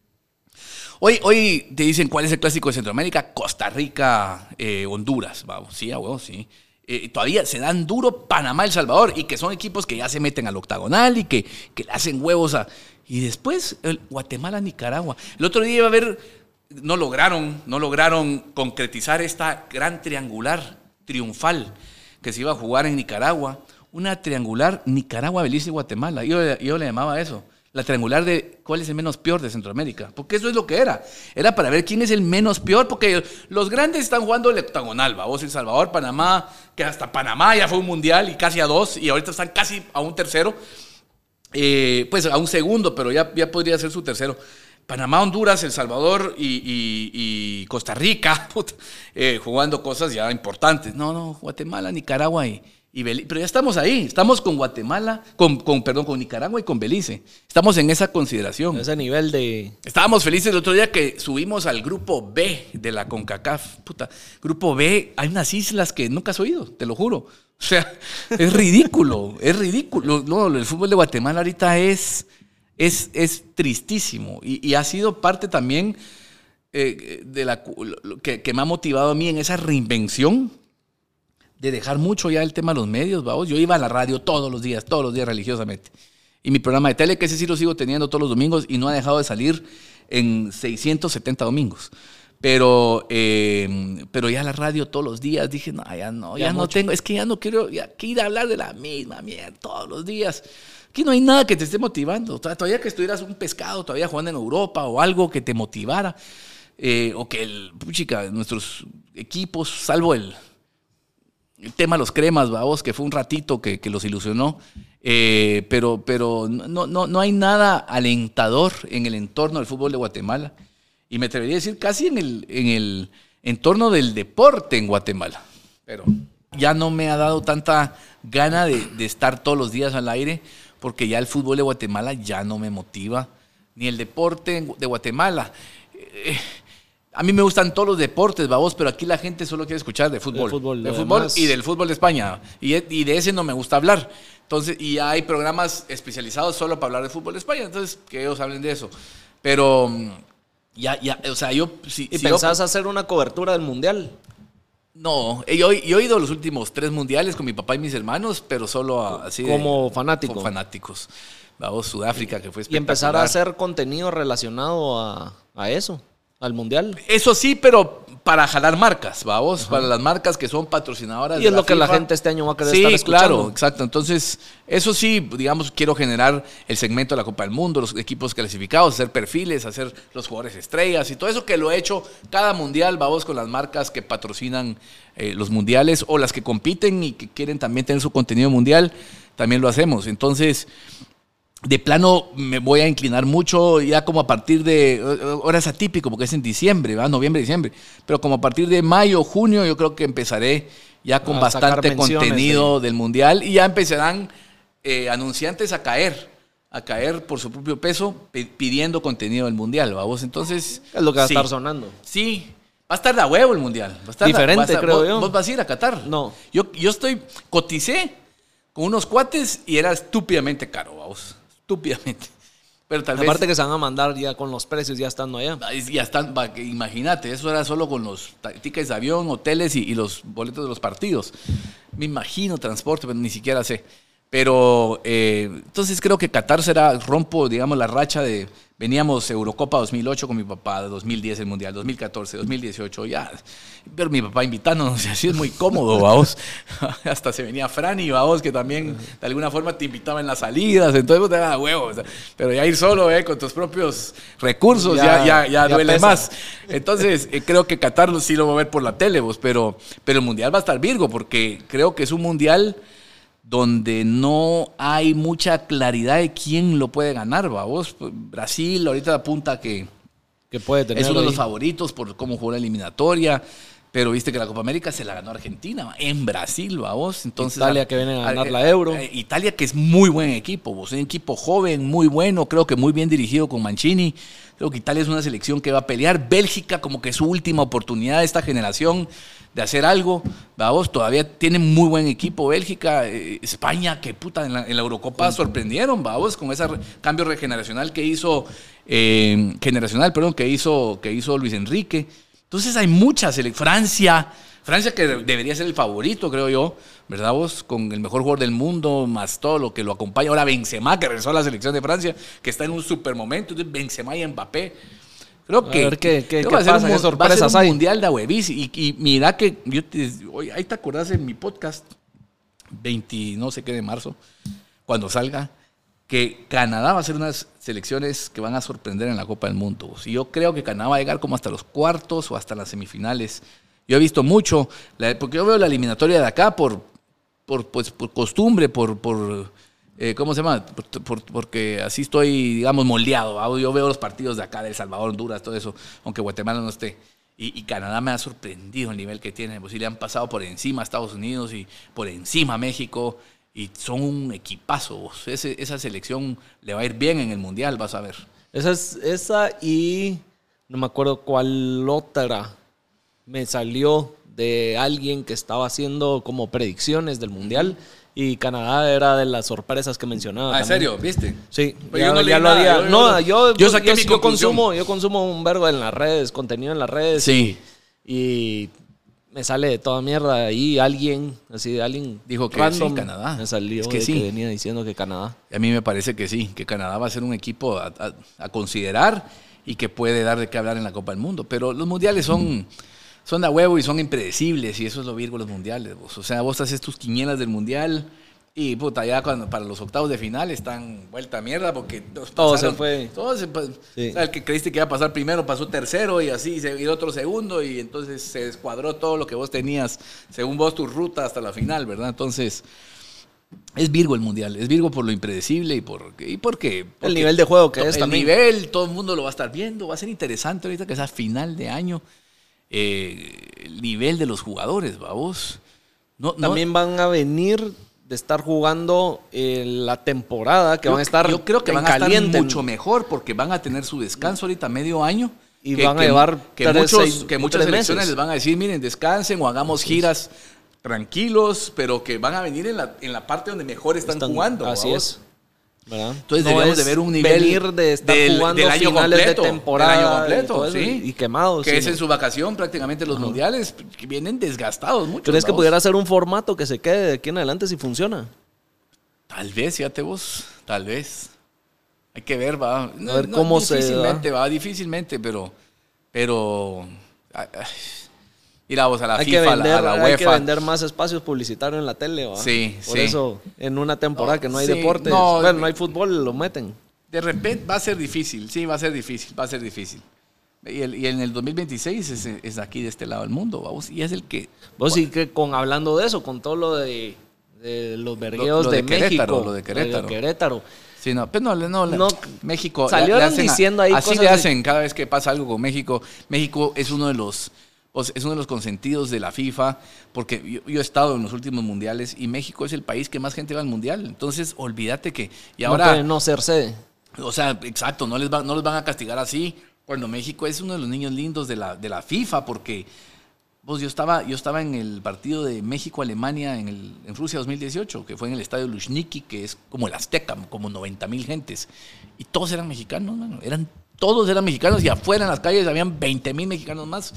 Hoy, hoy te dicen cuál es el clásico de Centroamérica, Costa Rica, eh, Honduras. Vamos, sí, a sí. Eh, todavía se dan duro Panamá, El Salvador, y que son equipos que ya se meten al octagonal y que, que le hacen huevos a... Y después el Guatemala, Nicaragua. El otro día iba a haber, no lograron, no lograron concretizar esta gran triangular triunfal que se iba a jugar en Nicaragua una triangular Nicaragua, Belice y Guatemala. Yo, yo le llamaba eso. La triangular de cuál es el menos peor de Centroamérica. Porque eso es lo que era. Era para ver quién es el menos peor. Porque los grandes están jugando el octagonal. Vos, El Salvador, Panamá, que hasta Panamá ya fue un mundial y casi a dos. Y ahorita están casi a un tercero. Eh, pues a un segundo, pero ya, ya podría ser su tercero. Panamá, Honduras, El Salvador y, Costa Rica, eh, jugando cosas ya importantes. No, no, Guatemala, Nicaragua y, pero ya estamos ahí, estamos con Guatemala, con, perdón, con Nicaragua y con Belice. Estamos en esa consideración. Ese nivel de... Estábamos felices el otro día que subimos al grupo B de la CONCACAF. Puta, grupo B, hay unas islas que nunca has oído, te lo juro. O sea, es ridículo, es ridículo. No, el fútbol de Guatemala ahorita es, es, es tristísimo y, ha sido parte también eh, de la, que, que me ha motivado a mí en esa reinvención de dejar mucho ya el tema de los medios, vamos. Yo iba a la radio todos los días, todos los días religiosamente. Y mi programa de tele, que ese sí lo sigo teniendo todos los domingos y no ha dejado de salir en 670 domingos. Pero, eh, pero ya la radio todos los días dije, no, ya no, ya, no tengo, es que ya no quiero ya, ir a hablar de la misma mierda todos los días. Aquí no hay nada que te esté motivando. Todavía que estuvieras un pescado, todavía jugando en Europa o algo que te motivara. Eh, o que el, chica, nuestros equipos, salvo el, tema de los cremas, vamos, que fue un ratito que, los ilusionó, eh, pero, pero no, no, no hay nada alentador en el entorno del fútbol de Guatemala. Y me atrevería a decir casi en el, en el entorno del deporte en Guatemala. Pero ya no me ha dado tanta gana de, estar todos los días al aire, porque ya el fútbol de Guatemala ya no me motiva, ni el deporte de Guatemala. Eh, a mí me gustan todos los deportes, babos, pero aquí la gente solo quiere escuchar de fútbol. De fútbol, y del fútbol de España. Y, de ese no me gusta hablar. Entonces, y hay programas especializados solo para hablar de fútbol de España. Entonces, que ellos hablen de eso. Pero, mm, ya, ya, o sea, yo... Si, ¿Y pensás hacer una cobertura del Mundial? No, yo, yo, he ido a los últimos tres mundiales con mi papá y mis hermanos, pero solo así. Como fanáticos. Como fanáticos. Vamos, Sudáfrica, que fue espectacular. Y empezar a hacer contenido relacionado a, a eso al mundial. Eso sí, pero para jalar marcas, vamos, para las marcas que son patrocinadoras. Y es lo que la gente este año va a querer sí, estar claro, exacto. Entonces, eso sí, digamos, quiero generar el segmento de la Copa del Mundo, los equipos clasificados, hacer perfiles, hacer los jugadores estrellas y todo eso que lo he hecho cada mundial, vamos, con las marcas que patrocinan eh, los mundiales o las que compiten y que quieren también tener su contenido mundial, también lo hacemos. Entonces, de plano me voy a inclinar mucho ya como a partir de, ahora es atípico porque es en diciembre, ¿va? noviembre, diciembre, pero como a partir de mayo, junio yo creo que empezaré ya con bastante contenido del mundial y ya empezarán eh, anunciantes a caer, a caer por su propio peso pidiendo contenido del mundial, vamos, entonces... Es lo que va a estar sonando. Sí, Va a estar de huevo el mundial. Va a estar Diferente, creo vos, yo. ¿Vos vas a ir a Qatar? No. Yo, yo estoy, coticé con unos cuates y era estúpidamente caro, vamos estúpidamente. Pero tal Aparte que se van a mandar ya con los precios ya estando allá. Ya están, imagínate, eso era solo con los tickets de avión, hoteles y, los boletos de los partidos. Me imagino transporte, pero ni siquiera sé. Pero eh, entonces creo que Qatar será, rompo, digamos, la racha de Veníamos Eurocopa 2008 con mi papá, 2010 el Mundial, 2014, 2018, ya. Pero mi papá invitándonos, así es muy cómodo, vamos. Hasta se venía Franny, vamos, que también de alguna forma te invitaba en las salidas, entonces pues, te daba huevos. Pero ya ir solo, eh, con tus propios recursos, ya, ya, ya, duele más. Entonces, eh, creo que Qatar sí lo va a ver por la tele, vos, pero, pero el Mundial va a estar Virgo, porque creo que es un Mundial donde no hay mucha claridad de quién lo puede ganar, vos. Brasil ahorita apunta que, que puede tener es uno de los favoritos por cómo jugó la eliminatoria. Pero viste que la Copa América se la ganó Argentina, en Brasil, vos. Entonces, Italia que viene a ganar la Euro. eh, Italia que es muy buen equipo, vos. Un equipo joven, muy bueno, creo que muy bien dirigido con Mancini. Creo que Italia es una selección que va a pelear. Bélgica como que es su última oportunidad de esta generación de hacer algo. Vamos, todavía tiene muy buen equipo Bélgica. Eh, España, que puta, en la, en la Eurocopa sorprendieron, vamos, con ese re- cambio regeneracional que hizo, eh, generacional, perdón, que hizo, que hizo Luis Enrique. Entonces hay muchas. Francia, Francia que de- debería ser el favorito, creo yo, ¿verdad vos? Con el mejor jugador del mundo, más todo lo que lo acompaña. Ahora Benzema, que regresó a la selección de Francia, que está en un super momento. Entonces Benzema y Mbappé. Creo A que, ver qué- qué- creo qué va a ser pasa, un qué mu- va a ser un hay. mundial de huevis. Y, y mira que yo te, oye, ahí te acordás en mi podcast, 20, no sé qué de marzo, cuando salga, que Canadá va a ser unas selecciones que van a sorprender en la Copa del Mundo. Y yo creo que Canadá va a llegar como hasta los cuartos o hasta las semifinales. Yo he visto mucho, porque yo veo la eliminatoria de acá por, por, pues, por costumbre, por, por eh, ¿cómo se llama? Por- por- porque así estoy, digamos, moldeado. ¿va? Yo veo los partidos de acá, de El Salvador, Honduras, todo eso, aunque Guatemala no esté. Y, y Canadá me ha sorprendido el nivel que tiene. Pues sí, le han pasado por encima a Estados Unidos y por encima a México. Y son un equipazo. Ese- esa selección le va a ir bien en el Mundial, vas a ver. Esa es esa y no me acuerdo cuál otra me salió de alguien que estaba haciendo como predicciones del mundial y Canadá era de las sorpresas que mencionaba. Ah, ¿en serio? ¿Viste? Sí, ya, yo no ya lo nada, había. yo- no, yo, yo saqué mi yo conclusión. consumo, yo consumo un vergo en las redes, contenido en las redes. Sí. Y me sale de toda mierda ahí alguien, así alguien Dijo que random, sí, Canadá. Me salió Es que sí. que venía diciendo que Canadá. A mí me parece que sí, que Canadá va a ser un equipo a, a- a considerar y que puede dar de qué hablar en la Copa del Mundo. Pero los mundiales son, son de a huevo y son impredecibles y eso es lo virgo los mundiales. vos. O sea, vos haces tus quinielas del mundial y puta, ya cuando, para los octavos de final están vuelta a mierda porque todos Todo se fue. todo se pa- Sí. o sea, el que creíste que iba a pasar primero pasó tercero y así, se- y el otro segundo y entonces se descuadró todo lo que vos tenías según vos tu ruta hasta la final, ¿verdad? Entonces... Es Virgo el mundial, es Virgo por lo impredecible y por y porque, porque nivel de juego que es el también. nivel, todo el mundo lo va a estar viendo, va a ser interesante ahorita que sea final de año, eh, el nivel de los jugadores, vamos. No, no- También van a venir de estar jugando eh, la temporada, que van a estar yo creo que van a estar mucho mejor porque van a tener su descanso ahorita medio año. Y que- van a que- llevar que, tres, muchos, seis- que muchas selecciones les van a decir, miren, descansen o hagamos giras tranquilos, pero que van a venir en la, en la parte donde mejor están, Están- jugando. Así ¿vamos? es. ¿Verdad? Entonces No deberíamos de ver un nivel venir de estar del- jugando del año finales completo, de temporada del año y completo, eso, sí. y quemados. que es en su vacación prácticamente los mundiales, que vienen desgastados mucho. ¿Crees que pudiera ser un formato que se quede de aquí en adelante si funciona? Tal vez, fíjate vos, tal vez. Hay que ver, va. No, ver no, cómo se Difícilmente, va, difícilmente, pero. Pero. ay, ay. Mira vos a la hay, FIFA, que a la- vender, a la hay que UEFA. vender más espacios publicitarios en la tele, ¿va? Sí, Por sí. eso, en una temporada No, que no hay sí, deportes, no, bueno, no hay fútbol, lo meten. De repente va a ser difícil, sí, va a ser difícil, va a ser difícil. Y, el- y en el 2026 es, es aquí de este lado del mundo, vamos, y es el que. Vos sí que con hablando de eso, con todo lo de, de los vergueos lo de, de Querétaro, México, lo de Querétaro. Querétaro. Sí, no, pero no, no, No, México. salieron hacen a- diciendo ahí Así cosas le de- hacen cada vez que pasa algo con México. México es uno de los. Es uno de los consentidos de la FIFA, porque yo, yo he estado en los últimos mundiales y México es el país que más gente va al mundial. Entonces, olvídate que. Y no ahora. puede no ser sede. O sea, exacto, no les, va- no los van a castigar así. Cuando México es uno de los niños lindos de la, de la FIFA, porque vos, yo, estaba, yo estaba en el partido de México-Alemania en, el- en Rusia 2018, que fue en el estadio Luzhniki, que es como el Azteca, como 90 mil gentes. Y todos eran mexicanos, mano. Eran, todos eran mexicanos y afuera en las calles habían 20 mil mexicanos más.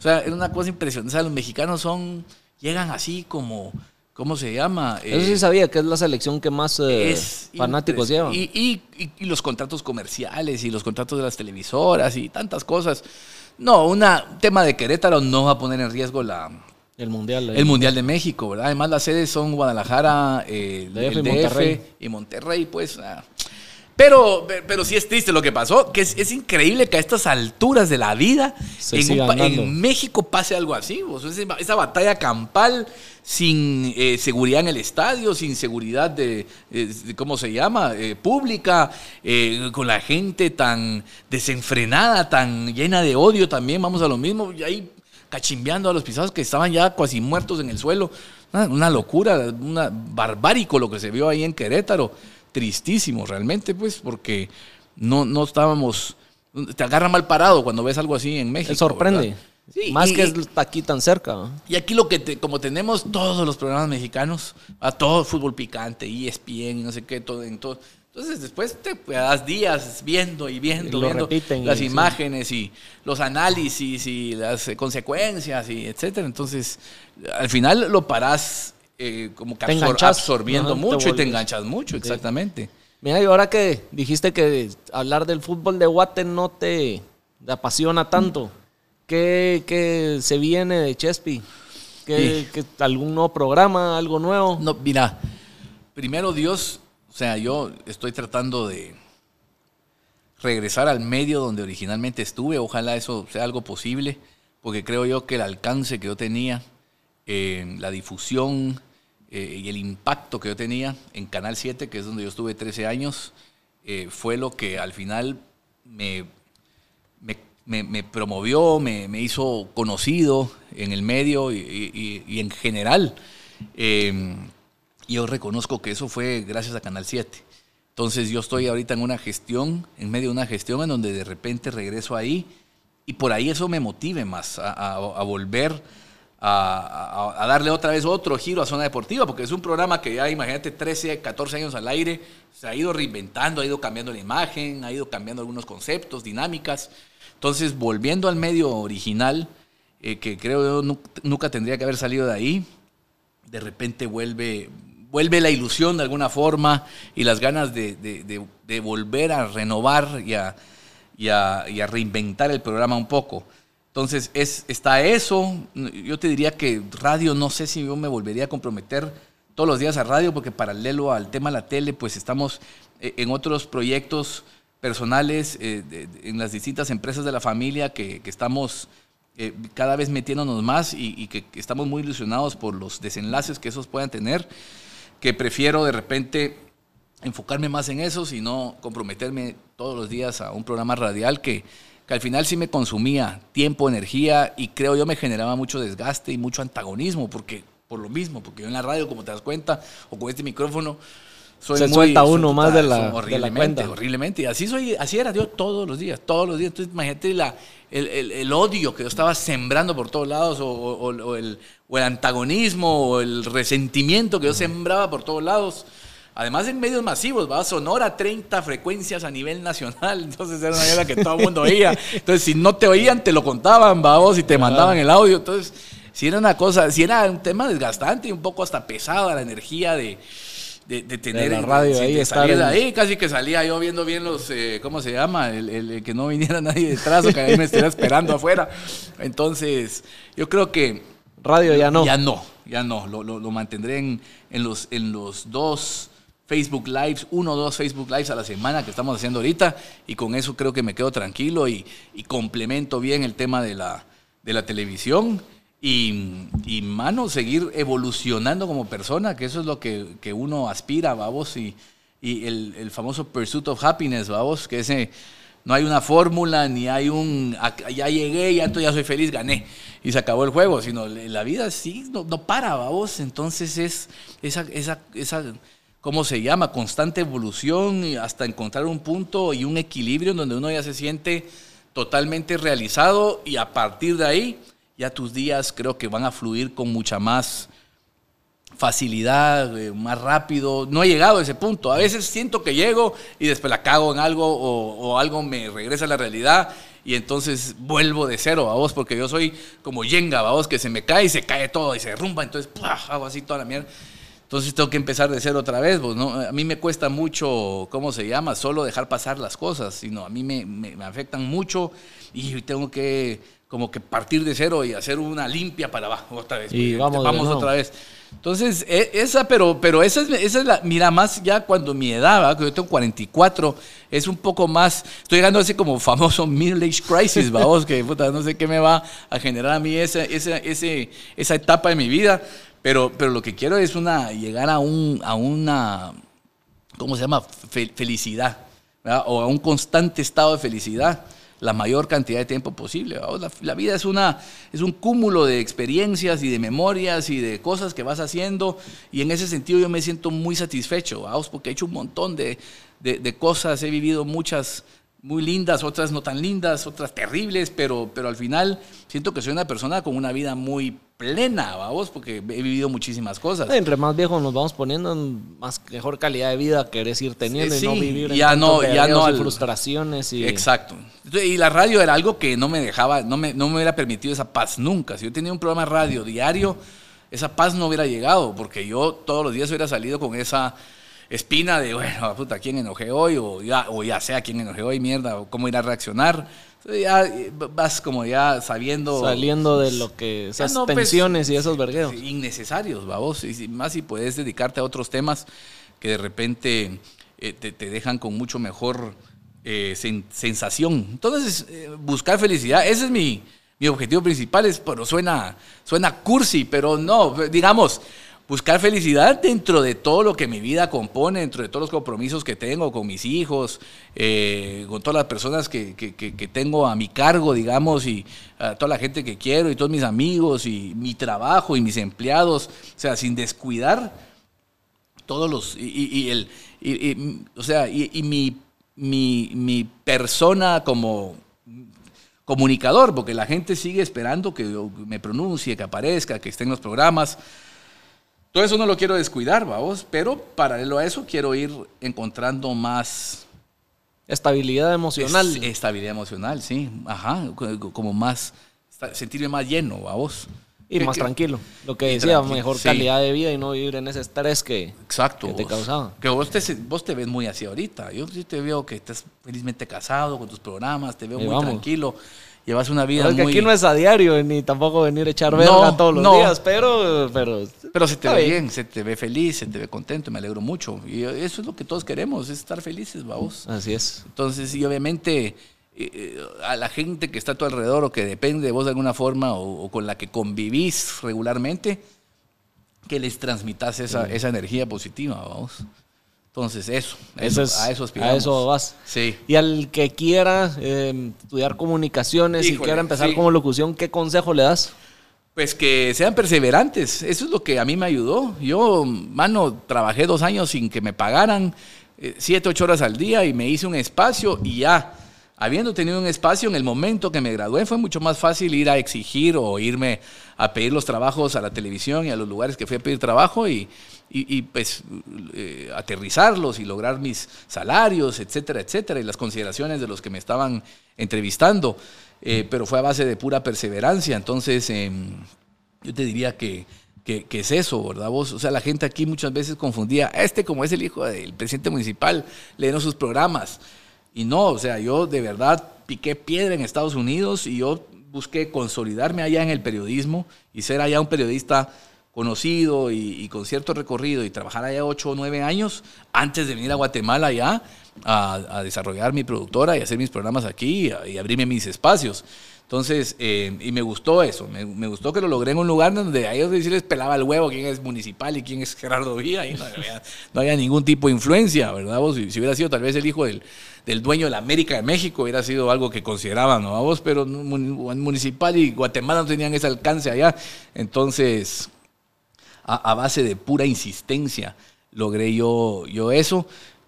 O sea, era una cosa impresionante. O sea, los mexicanos son, llegan así como, ¿cómo se llama? Eso Eh, sí sabía que es la selección que más eh, es fanáticos llevan. Y, y- y- y los contratos comerciales y los contratos de las televisoras y tantas cosas. No, una- un tema de Querétaro no va a poner en riesgo la, el mundial. el Mundial de México, ¿verdad? Además, las sedes son Guadalajara, eh, DF el y DF Monterrey. y Monterrey, pues. ah. Pero, pero sí es triste lo que pasó, que es, es increíble que a estas alturas de la vida en, un en México pase algo así. o sea, esa, batalla campal sin eh, seguridad en el estadio, sin seguridad de, eh, ¿cómo se llama? Eh, pública, eh, con la gente tan desenfrenada, tan llena de odio también, vamos a lo mismo, y ahí cachimbeando a los pisados que estaban ya casi muertos en el suelo. Una, una locura, una barbárico lo que se vio ahí en Querétaro. Tristísimo realmente, pues, porque no, no estábamos... Te agarra mal parado cuando ves algo así en México. Te sorprende. Más y- que aquí tan cerca. y aquí lo que te- como tenemos todos los programas mexicanos, a todo fútbol picante, ESPN, no sé qué, todo en todo. Entonces después te das días viendo y viendo, Y viendo repiten, las y sí. imágenes y los análisis y las consecuencias y etcétera. Entonces al final lo parás eh, como que absor- absorbiendo Ajá, te mucho y te enganchas mucho, exactamente. Mira, y ahora que dijiste que hablar del fútbol de Guate no te, te apasiona tanto, ¿qué, qué se viene de Chespi? ¿Qué, qué- ¿Algún nuevo programa, algo nuevo? No, mira, primero Dios, o sea, yo estoy tratando de regresar al medio donde originalmente estuve. Ojalá eso sea algo posible, porque creo yo que el alcance que yo tenía, eh, la difusión eh, y el impacto que yo tenía en Canal 7, que es donde yo estuve 13 años, eh, fue lo que al final me, me, me- me promovió, me, hizo conocido en el medio y, en general. Eh, yo reconozco que eso fue gracias a Canal 7. Entonces yo estoy ahorita en una gestión, en medio de una gestión en donde de repente regreso ahí y por ahí eso me motive más a volver a, darle otra vez otro giro a Zona Deportiva, porque es un programa que ya, imagínate, 13, 14 años al aire, se ha ido reinventando, ha ido cambiando la imagen, ha ido cambiando algunos conceptos, dinámicas. Entonces, volviendo al medio original, eh, que creo yo nu- nunca tendría que haber salido de ahí, de repente vuelve, vuelve la ilusión de alguna forma y las ganas de, de- volver a renovar y a- y a reinventar el programa un poco. Entonces, es, está eso. Yo te diría que radio, no sé si yo me volvería a comprometer todos los días a radio, porque paralelo al tema de la tele, pues estamos eh, en otros proyectos personales, eh, en las distintas empresas de la familia que, estamos eh, cada vez metiéndonos más y, y que, que estamos muy ilusionados por los desenlaces que esos puedan tener, que prefiero de repente enfocarme más en eso y no comprometerme todos los días a un programa radial que, que al final sí me consumía tiempo, energía y creo yo me generaba mucho desgaste y mucho antagonismo porque por lo mismo, porque yo en la radio, como te das cuenta, o con este micrófono, soy Se muy- suelta uno más de la- soy de la horriblemente, cuenta. horriblemente. Y así soy, así era yo todos los días, todos los días. Entonces, imagínate la, el, el- el odio que yo estaba sembrando por todos lados, o, o- o el, o el antagonismo, o el resentimiento que yo sembraba por todos lados. Además en medios masivos, va Sonora 30 frecuencias a nivel nacional, entonces era una mierda que todo el mundo oía. Entonces si no te oían, te lo contaban, vamos, y te mandaban el audio. Entonces, si era una cosa, si era un tema desgastante y un poco hasta pesada la energía de, de, de tener la radio sí, ahí, de salir de en- ahí, casi que salía yo viendo bien los, eh, ¿cómo se llama? El, el- el que no viniera nadie detrás o que ahí me estuviera esperando afuera. Entonces, yo creo que Radio ya no. ya no, ya no. Lo, lo- lo mantendré en, en los, en los dos Facebook Lives, uno o dos Facebook Lives a la semana que estamos haciendo ahorita. Y con eso creo que me quedo tranquilo y, complemento bien el tema de la, de la televisión. Y, y, mano, seguir evolucionando como persona, que eso es lo que, que uno aspira, vamos. Y, y el, el famoso Pursuit of Happiness, vamos, que ese no hay una fórmula, ni hay un, "Ac- ya llegué, ya, ya soy feliz, gané, y se acabó el juego, sino la vida sí, no, no para, vamos, entonces es esa, esa, esa, ¿cómo se llama? Constante evolución hasta encontrar un punto y un equilibrio en donde uno ya se siente totalmente realizado y a partir de ahí ya tus días creo que van a fluir con mucha más facilidad, eh, más rápido. No he llegado a ese punto. A veces siento que llego y después la cago en algo o, o algo me regresa a la realidad y entonces vuelvo de cero, a vos, porque yo soy como yenga, a vos, que se me cae y se cae todo y se derrumba, entonces ¡pua! hago así toda la mierda. Entonces tengo que empezar de cero otra vez, vos, ¿no? A mí me cuesta mucho, ¿cómo se llama? Sino dejar pasar las cosas, sino a mí me, me- me afectan mucho y tengo que como que partir de cero y hacer una limpia para abajo otra vez. Y vamos, otra vez. Entonces, e, esa, pero, pero esa, es, esa es la, mira, más ya cuando mi edad, que yo tengo 44, es un poco más, estoy llegando a ese como famoso middle age crisis, vamos, que puta, no sé qué me va a generar a mí esa, esa, ese, esa etapa de mi vida, pero, pero lo que quiero es una, llegar a, un, a una, ¿cómo se llama? felicidad, o a un constante estado de felicidad la mayor cantidad de tiempo posible. La, vida es, una, es un cúmulo de experiencias y de memorias y de cosas que vas haciendo y en ese sentido yo me siento muy satisfecho, porque he hecho un montón de, de, cosas, he vivido muchas muy lindas, otras no tan lindas, otras terribles, pero, pero al final siento que soy una persona con una vida muy plena, vamos, porque he vivido muchísimas cosas. Entre más viejos nos vamos poniendo, más mejor calidad de vida querés ir teniendo y no vivir ya no, ya no frustraciones. Y... Exacto. Y la radio era algo que no me dejaba, no me, no me hubiera permitido esa paz nunca. Si yo tenía un programa radio diario, esa paz no hubiera llegado, porque yo todos los días hubiera salido con esa espina de, bueno, puta, ¿quién enojé hoy? O ya, o ya sé a quién enojé hoy, mierda, o cómo ir a reaccionar ya vas como ya sabiendo. Saliendo de lo que. Esas pues, tensiones y esos vergueos. Innecesarios, vamos. Y más si puedes dedicarte a otros temas que de repente eh, te, dejan con mucho mejor eh, sensación. Entonces, eh, buscar felicidad, ese es mi, mi objetivo principal. Es, pero suena, suena cursi, pero no, digamos buscar felicidad dentro de todo lo que mi vida compone, dentro de todos los compromisos que tengo con mis hijos, eh, con todas las personas que, tengo a mi cargo, digamos, y toda la gente que quiero, y todos mis amigos, y mi trabajo, y mis empleados, o sea, sin descuidar todos los, y, el, o sea, y, mi, mi, mi persona como comunicador, porque la gente sigue esperando que me pronuncie, que aparezca, que esté en los programas. Todo eso no lo quiero descuidar, vamos, pero paralelo a eso quiero ir encontrando más... Estabilidad emocional. estabilidad emocional, sí, ajá, como más, sentirme más lleno, vamos. Y más tranquilo. Lo que decía, mejor calidad de vida y no vivir en ese estrés que, Exacto, te causaba. Que vos te, vos te ves muy así ahorita. Yo sí te veo que estás felizmente casado con tus programas, te veo muy tranquilo llevas una vida muy... aquí no es a diario, ni tampoco venir a echar verga todos los días, pero, pero... Pero se te ve bien. se te ve feliz, se te ve contento, me alegro mucho. Y eso es lo que todos queremos, es estar felices, vamos. Así es. Entonces, y obviamente eh, eh, a la gente que está a tu alrededor o que depende de vos de alguna forma o, con la que convivís regularmente, que les transmitas esa, esa energía positiva, vamos. Entonces, eso, eso, a eso aspiramos. A eso vas. Sí. Y al que quiera em, estudiar comunicaciones y quiera empezar como locución, ¿qué consejo le das? Pues que sean perseverantes. Eso es lo que a mí me ayudó. Yo, mano, trabajé dos años sin que me pagaran, eh, siete, ocho horas al día y me hice un espacio y ya. Habiendo tenido un espacio en el momento que me gradué, fue mucho más fácil ir a exigir o irme a pedir los trabajos a la televisión y a los lugares que fui a pedir trabajo y, y, pues eh, aterrizarlos y lograr mis salarios, etcétera, etcétera, y las consideraciones de los que me estaban entrevistando, eh, pero fue a base de pura perseverancia. Entonces, em, yo te diría que, que, es eso, ¿verdad? Vos, o sea, la gente aquí muchas veces confundía, este como es el hijo del presidente municipal, leyendo sus programas. Y no, o sea, yo de verdad piqué piedra en Estados Unidos y yo busqué consolidarme allá en el periodismo y ser allá un periodista conocido y, con cierto recorrido y trabajar allá ocho o nueve años antes de venir a Guatemala ya a, desarrollar mi productora y hacer mis programas aquí y, abrirme mis espacios. Entonces, eh, y me gustó eso, me, gustó que lo logré en un lugar donde a ellos les pelaba el huevo quién es municipal y quién es Gerardo Vía, y no había, ningún tipo de influencia, ¿verdad? Vos, si, hubiera sido tal vez el hijo del, del, dueño de la América de México, hubiera sido algo que consideraban, ¿no? A vos, pero municipal y Guatemala no tenían ese alcance allá. Entonces, a, base de pura insistencia logré yo, yo eso.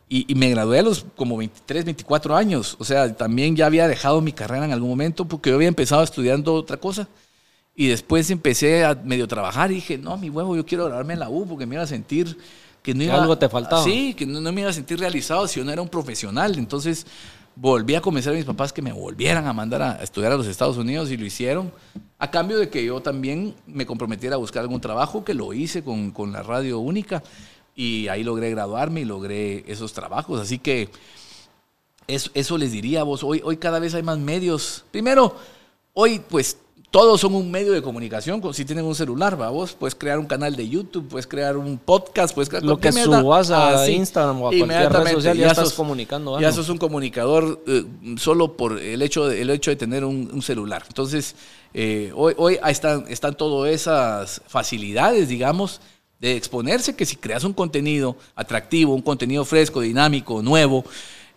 Y, me gradué a los como 23, 24 años. O sea, también ya había dejado mi carrera en algún momento porque yo había empezado estudiando otra cosa. Y después empecé a medio trabajar y dije, no, mi huevo, yo quiero graduarme en la U porque me iba a sentir que no iba... Algo te faltaba. Sí, que no, no, me iba a sentir realizado si yo no era un profesional. Entonces volví a convencer a mis papás que me volvieran a mandar a estudiar a los Estados Unidos y lo hicieron a cambio de que yo también me comprometiera a buscar algún trabajo, que lo hice con, con la radio única y ahí logré graduarme y logré esos trabajos. Así que eso, eso les diría a vos, hoy, hoy cada vez hay más medios. Primero, hoy pues todos son un medio de comunicación. Si tienen un celular, ¿va? vos puedes crear un canal de YouTube, puedes crear un podcast, puedes crear Lo que subas a Ah. Instagram o a cualquier red social, ya, ya estás sos- comunicando Ya sos un comunicador eh, solo por el hecho de, el hecho de tener un, un celular. Entonces, eh, hoy, hoy están, están todas esas facilidades, digamos, de exponerse, que si creas un contenido atractivo, un contenido fresco, dinámico, nuevo,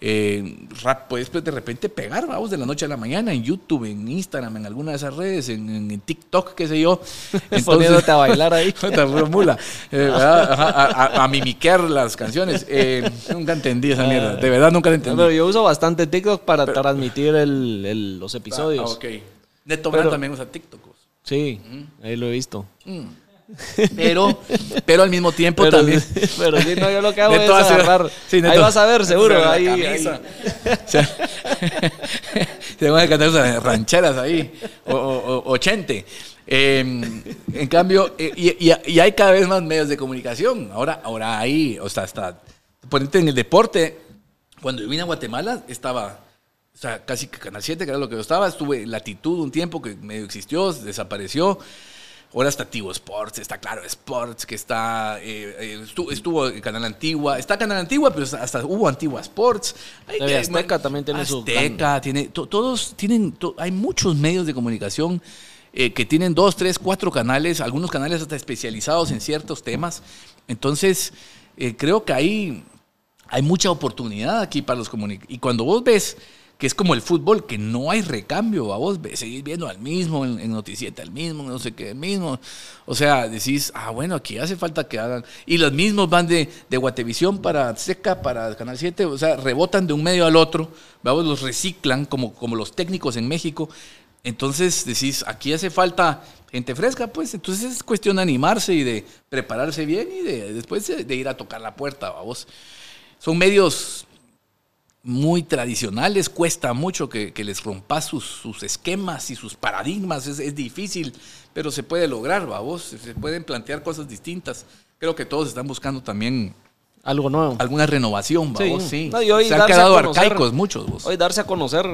eh, rap- puedes pues, de repente pegar, vamos, de la noche a la mañana en YouTube, en Instagram, en alguna de esas redes, en, TikTok, qué sé yo. Poniéndote a bailar ahí. Puta, pura mula. Eh, a, a- a mimiquear las canciones. Eh, nunca entendí esa mierda. De verdad, nunca la entendí. Pero yo uso bastante TikTok para transmitir el- el- los episodios. Ah, ok. Neto Pero- también usa TikTok. Sí, ahí lo he visto. Pero, pero al mismo tiempo Pero, también. pero sí, no, yo lo que hago es agarrar. sí, ahí vas a ver, seguro. Ahí, ahí. O sea, cantar esas rancheras ahí. O, o, ochente. Eh, en cambio, eh, y, y- y hay cada vez más medios de comunicación. Ahora, ahora hay, o sea, hasta ponerte en el deporte. Cuando yo vine a Guatemala, estaba, o sea, casi que Canal 7, que era lo que yo estaba. Estuve en Latitud un tiempo que medio existió, desapareció. Ahora está Tivo Sports, está Claro Sports, que está, eh, eh, estuvo, estuvo en Canal Antigua, está Canal Antigua, pero hasta hubo Antigua Sports. Hay, eh, Azteca también tiene su Azteca, tiene, to- todos tienen, to- hay muchos medios de comunicación eh, que tienen dos, tres, cuatro canales, algunos canales hasta especializados en ciertos temas. Entonces, eh, creo que hay, hay mucha oportunidad aquí para los comunicadores. Y cuando vos ves que es como el fútbol, que no hay recambio, a vos seguís viendo al mismo, en, en Noticieta al mismo, no sé qué, el mismo. O sea, decís, ah, bueno, aquí hace falta que hagan. Y los mismos van de, de Guatevisión para Azteca, para Canal 7, o sea, rebotan de un medio al otro, vamos, los reciclan como, como los técnicos en México. Entonces decís, aquí hace falta gente fresca, pues entonces es cuestión de animarse y de prepararse bien y de después de, de ir a tocar la puerta, vamos. Son medios muy tradicionales, cuesta mucho que, que les rompas sus, sus esquemas y sus paradigmas, es, es difícil, pero se puede lograr, vamos, se pueden plantear cosas distintas. Creo que todos están buscando también Algo nuevo. alguna renovación, Sí. vamos, sí. No, y hoy se han quedado conocer- arcaicos muchos, vos. Hoy darse a conocer,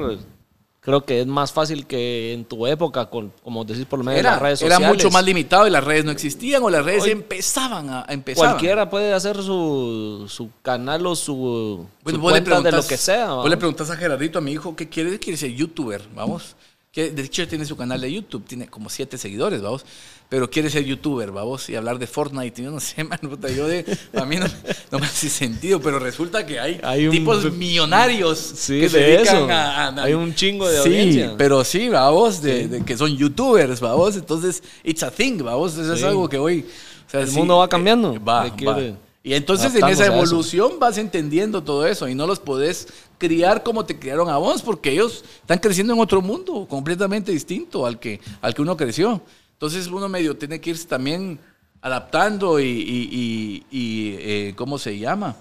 creo que es más fácil que en tu época, con, como decís por medio de Era, las redes era sociales. mucho más limitado y las redes no existían o las redes Hoy- empezaban a, a empezar. Cualquiera puede hacer su, su canal o su, Bueno, su cuenta de lo que sea. Vos le preguntas a Gerardito, a mi hijo, ¿qué quiere? Quiere ser youtuber, vamos. Que de hecho tiene su canal de YouTube, tiene como siete seguidores, vamos. Pero quiere ser youtuber, vamos, y hablar de Fortnite. y Yo no sé, man, puta, yo de, a mí no, no me hace sentido, pero resulta que hay, Hay un- tipos millonarios Sí, que se de dedican eso. a, a- Hay un chingo de sí, audiencia. pero sí, vamos, de, de que son youtubers, vamos. Entonces, it's a thing, vamos. Eso es Sí. algo que hoy. o sea, El sí, mundo va cambiando. eh, Va, va. Y entonces en esa evolución vas entendiendo todo eso y no los podés criar como te criaron a vos porque ellos están creciendo en otro mundo completamente distinto al que, al que uno creció. Entonces uno medio tiene que irse también adaptando y, y- y- y, eh, ¿cómo se llama?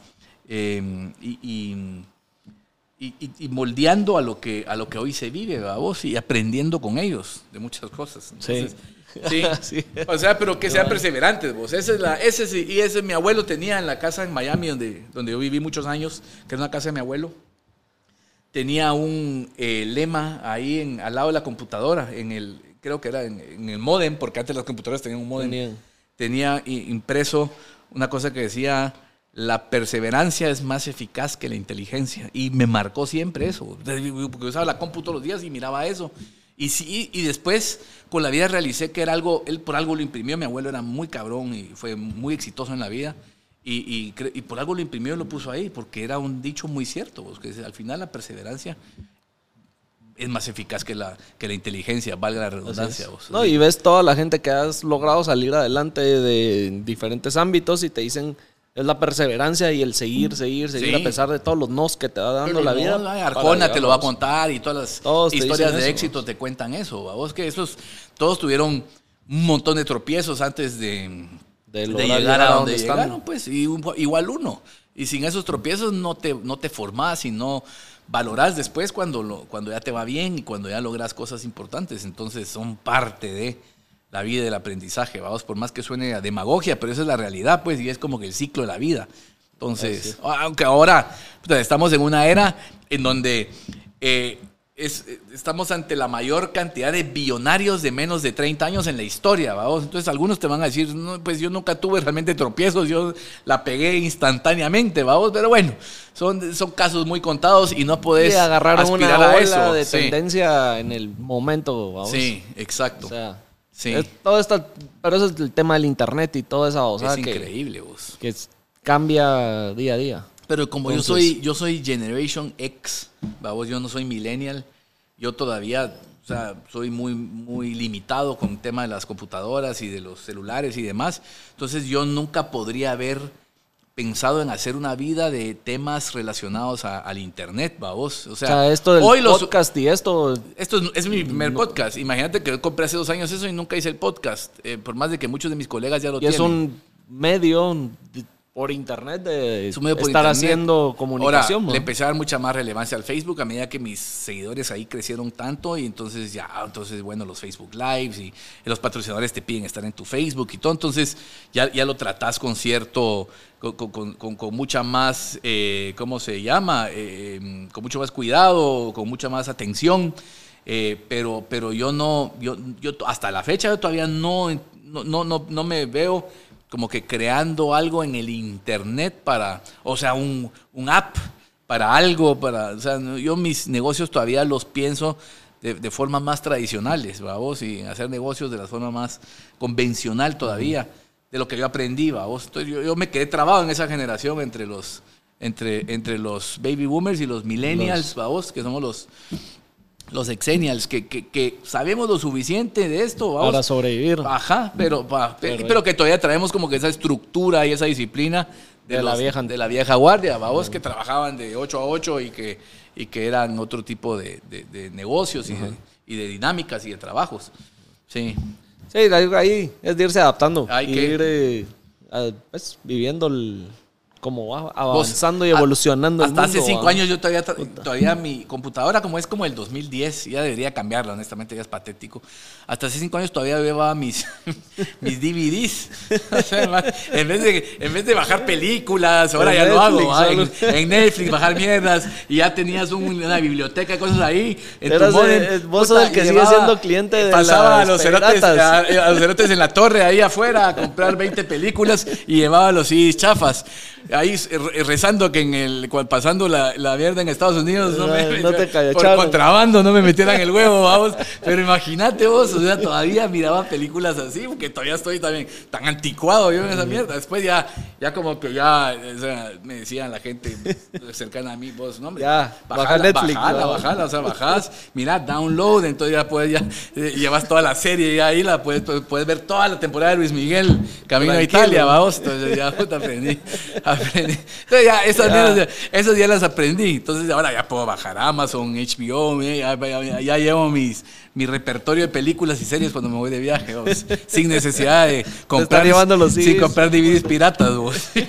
Eh, y, moldeando a lo que a lo que hoy se vive, vos y aprendiendo con ellos de muchas cosas. Entonces, sí. Sí. O sea, pero que sean perseverantes, vos. Esa es la, ese sí, y ese mi abuelo tenía en la casa en Miami, donde, donde yo viví muchos años, que era una casa de mi abuelo. Tenía un eh, lema ahí en, al lado de la computadora, en el, creo que era en, en el modem, porque antes las computadoras tenían un modem. Tenían. Tenía i- impreso una cosa que decía, la perseverancia es más eficaz que la inteligencia. Y me marcó siempre eso, porque usaba la compu todos los días y miraba eso. Y sí, y después con la vida realicé que era algo, él por algo lo imprimió, mi abuelo era muy cabrón y fue muy exitoso en la vida. Y, y cre- y por algo lo imprimió y lo puso ahí, porque era un dicho muy cierto, que al final la perseverancia es más eficaz que la, que la inteligencia, valga la redundancia. pues. No, y ves toda la gente que has logrado salir adelante de diferentes ámbitos y te dicen es la perseverancia y el seguir, seguir, seguir Sí. a pesar de todos los nos que te va dando Pero la no, vida. ay, para Arjona te lo va a vos. contar y todas las Todos historias de eso. éxito te cuentan eso. ¿a vos que esos todos tuvieron un montón de tropiezos antes de, De llegar a donde están. llegaron, pues, y un- igual uno. Y sin esos tropiezos no te, no te formás y no valorás después cuando, lo, cuando ya te va bien y cuando ya logras cosas importantes. Entonces son parte de la vida y del aprendizaje, vamos, por más que suene a demagogia, pero esa es la realidad, pues, y es como que el ciclo de la vida. Entonces, aunque ahora estamos en una era en donde eh, es, estamos ante la mayor cantidad de billonarios de menos de 30 años en la historia, ¿vamos? Entonces algunos te van a decir, no, pues yo nunca tuve realmente tropiezos, yo la pegué instantáneamente, ¿vamos? Pero bueno, son, son casos muy contados y no podés agarraron aspirar una a ola eso. de sí. tendencia en el momento, vamos. Sí, exacto. O sea, Sí. es todo esto, pero eso es el tema del internet y toda esa cosa es que, increíble, vos. que es- cambia día a día. Pero como Entonces- yo soy, yo soy Generation X, vamos, yo no soy millennial, yo todavía, o sea, soy muy, muy limitado con el tema de las computadoras y de los celulares y demás. Entonces yo nunca podría haber pensado en hacer una vida de temas relacionados a- al internet, vamos. O O sea, sea, esto del hoy los, podcast y esto, esto es, es mi primer podcast. Imagínate que yo compré hace dos años eso y nunca hice el podcast. eh, por más de que muchos de mis colegas ya lo y tienen. es un medio por internet de Es un medio por estar internet. haciendo comunicación. Ahora, ¿no? le empecé a dar mucha más relevancia al Facebook a medida que mis seguidores ahí crecieron tanto y entonces ya, entonces bueno, los Facebook Lives y los patrocinadores te piden estar en tu Facebook y todo, entonces ya, ya lo tratás con cierto, con, con- con- con mucha más, eh, ¿cómo se llama? Eh, con mucho más cuidado, con mucha más atención. Eh, pero, pero yo no, yo, yo hasta la fecha yo todavía no, no, no, no, no me veo como que creando algo en el internet para, o sea, un, un app para algo, para, o sea, yo mis negocios todavía los pienso de, de formas más tradicionales, vamos, y hacer negocios de la forma más convencional todavía, de lo que yo aprendí, vamos. Entonces yo, yo me quedé trabado en esa generación entre los, entre, entre los baby boomers y los millennials, vamos, que somos los, los exennials, que, que, que sabemos lo suficiente de esto, vamos. para sobrevivir. Ajá, pero, pa- Pero- pero, que todavía traemos como que esa estructura y esa disciplina De la vieja- de la vieja guardia, vamos, que trabajaban de 8 a 8 y que, y que eran otro tipo de, de- de negocios y de, y de dinámicas y de trabajos. Sí, Sí, ahí- es de irse adaptando. Hay que- ir eh, a- pues, viviendo el, como va Vos, avanzando y a- evolucionando. el Hasta hace cinco años yo todavía, todavía mi computadora, como es como el 2010, ya debería cambiarla, honestamente, ya es patético. Hasta hace cinco años todavía llevaba mis, mis DVDs. O sea, ma- en, vez de, en vez de bajar películas, ahora En ya lo hago. ¿va? En, Netflix, bajar mierdas, y ya tenías un- una biblioteca cosas ahí. En Eras, modem, eh, vos sos el que sigue siendo cliente de Pasaba las a los cerotes, piratas. a, a los cerotes en la torre, ahí afuera, a comprar 20 películas y llevaba los CDs chafas. Ahí eh, rezando que en el, pasando la, la mierda en Estados Unidos, no, me, No te por contrabando no me metieran el huevo, vamos. Pero imagínate vos, todavía miraba películas así, porque todavía estoy también tan anticuado yo en esa mierda. Después ya, ya como que ya, o sea, me decían la gente cercana a mí, vos, no, hombre, Ya, baja bajala, Netflix, bajala, o sea, bajás, mira, download, entonces ya puedes, ya eh, llevas toda la serie y ahí la puedes, puedes ver toda la temporada de Luis Miguel, Camino a. Italia, vamos, entonces ya puta, aprendí, aprendí. Entonces ya, esas Ya. mierdas, esas ya las aprendí, entonces ahora ya puedo bajar Amazon, HBO, ya, ya- ya- ya llevo mis, mi repertorio de películas y series cuando me voy de viaje, sin necesidad de comprar, los sin comprar DVDs piratas, vos.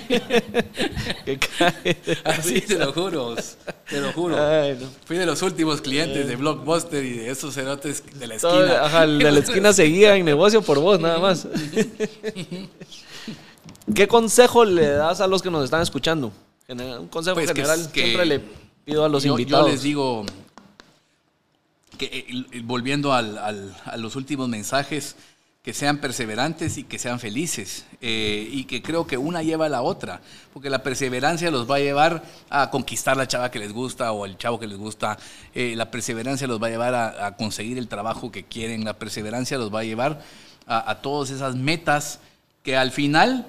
Que cae. Así te lo juro, te lo juro. Ay, no. Fui de los últimos clientes de Blockbuster y de esos cerotes de la Todo- esquina. ajá, el de la esquina seguía en negocio por vos, nada más. ¿Qué consejo le das a los que nos están escuchando? Un consejo Pues general. que- Siempre le pido a los yo, yo invitados. les digo que eh, volviendo al- a los últimos mensajes, que sean perseverantes y que sean felices. eh, y que creo que una lleva a la otra, porque la perseverancia los va a llevar a conquistar la chava que les gusta o el chavo que les gusta. eh, la perseverancia los va a llevar a, a conseguir el trabajo que quieren. La perseverancia los va a llevar a, a todas esas metas que al final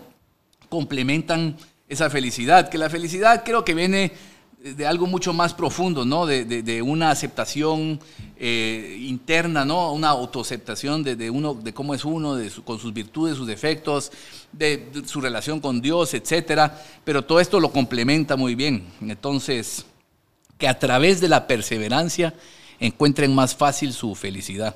complementan esa felicidad, que la felicidad creo que viene de algo mucho más profundo, ¿no? De, de- de una aceptación eh, interna, ¿no? Una autoaceptación de, de uno, de cómo es uno, de su- con sus virtudes, sus defectos, de, su relación con Dios, etcétera. Pero todo esto lo complementa muy bien. Entonces, que a través de la perseverancia encuentren más fácil su felicidad,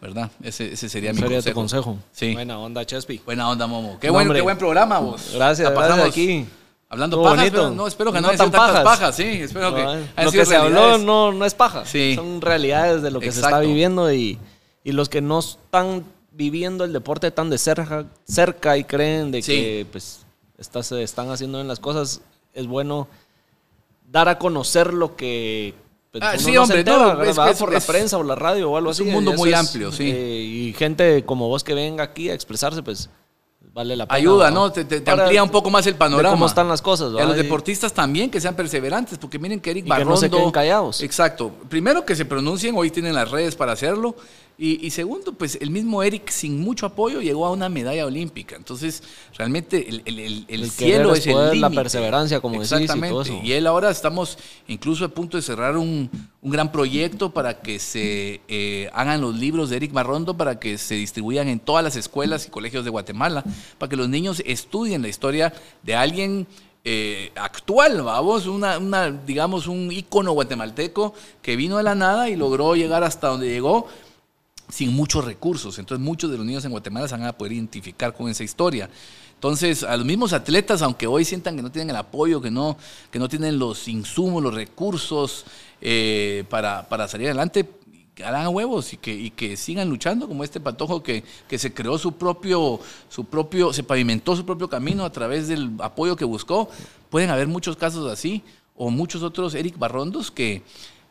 ¿verdad? Ese, ese sería mi Sería consejo. tu consejo. Sí. Buena onda, Chespi. Buena onda, Momo. Qué, No, buen, qué buen programa, vos. Gracias, La gracias pasamos aquí. Hablando no, espero que no, No hayan sido tan pajas. pajas, sí, espero que No, hayan lo que se habló no, no es paja. Sí. Son realidades de lo que se está viviendo y, y los que no están viviendo el deporte tan de cerca, cerca y creen de Sí. que pues está- se están haciendo bien las cosas, es bueno dar a conocer lo que pues, Ah, uno sí, no hombre, se entera, no, es es- por la es- prensa o la radio o algo es así. un mundo muy es, amplio, sí. eh, y gente como vos que venga aquí a expresarse, pues vale la pena. Ayuda, ¿no? ¿no? Te, te- te amplía un poco más el de panorama. cómo están las cosas. Y a ¿verdad? los deportistas también que sean perseverantes, porque miren que Eric Y que no Barrondo... se queden callados. Exacto. Primero que se pronuncien, hoy tienen las redes para hacerlo. Y, y segundo, pues el mismo Eric, sin mucho apoyo, llegó a una medalla olímpica. Entonces, realmente el, el- el- el El cielo es el poder, la límite. perseverancia, como decís, y Exactamente. todo eso. Y él ahora estamos incluso a punto de cerrar un, un gran proyecto para que se eh, hagan los libros de Eric Barrondo para que se distribuyan en todas las escuelas y colegios de Guatemala, para que los niños estudien la historia de alguien eh, actual, vamos, una, una, digamos, un ícono guatemalteco que vino de la nada y logró llegar hasta donde llegó sin muchos recursos. Entonces muchos de los niños en Guatemala se van a poder identificar con esa historia. Entonces, a los mismos atletas, aunque hoy sientan que no tienen el apoyo, que no, que no tienen los insumos, los recursos eh, para, para salir adelante, hagan huevos y que, y que sigan luchando como este patojo que, que se creó su propio, su propio, se pavimentó su propio camino a través del apoyo que buscó. Pueden haber muchos casos así, o muchos otros Eric Barrondos que,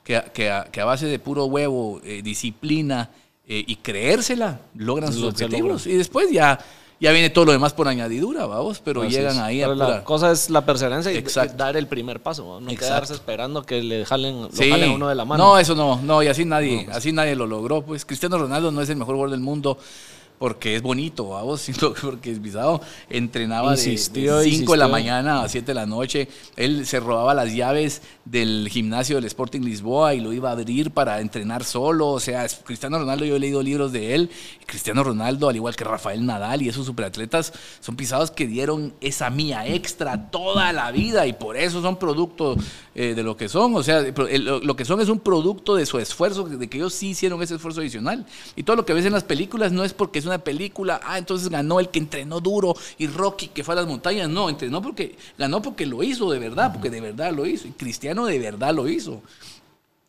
que, que a base de puro huevo, eh, disciplina eh, y creérsela, logran sus objetivos. Y después ya, ya viene todo lo demás por añadidura, vamos, pero llegan ahí a Pero la pura- cosa es la perseverancia y Exacto. dar el primer paso, ¿no? No Exacto. quedarse esperando que le jalen, lo Sí. jalen a uno de la mano. No, eso no, no, y así nadie, pues. así nadie lo logró. Pues Cristiano Ronaldo no es el mejor jugador del mundo porque es bonito, vamos, sino que porque es pisado. Entrenaba Insistió, de 5 de la mañana a 7 de la noche. Él se robaba las llaves del gimnasio del Sporting Lisboa y lo iba a abrir para entrenar solo. O sea, Cristiano Ronaldo, yo he leído libros de él. Cristiano Ronaldo, al igual que Rafael Nadal y esos superatletas, son pisados que dieron esa mía extra toda la vida y por eso son producto eh, de lo que son. O sea, lo que son es un producto de su esfuerzo, de que ellos sí hicieron ese esfuerzo adicional. Y todo lo que ves en las películas no es porque es una película, ah, entonces ganó el que entrenó duro y Rocky que fue a las montañas. No, entrenó porque ganó porque lo hizo de verdad, porque de verdad lo hizo. Y Cristiano de verdad lo hizo.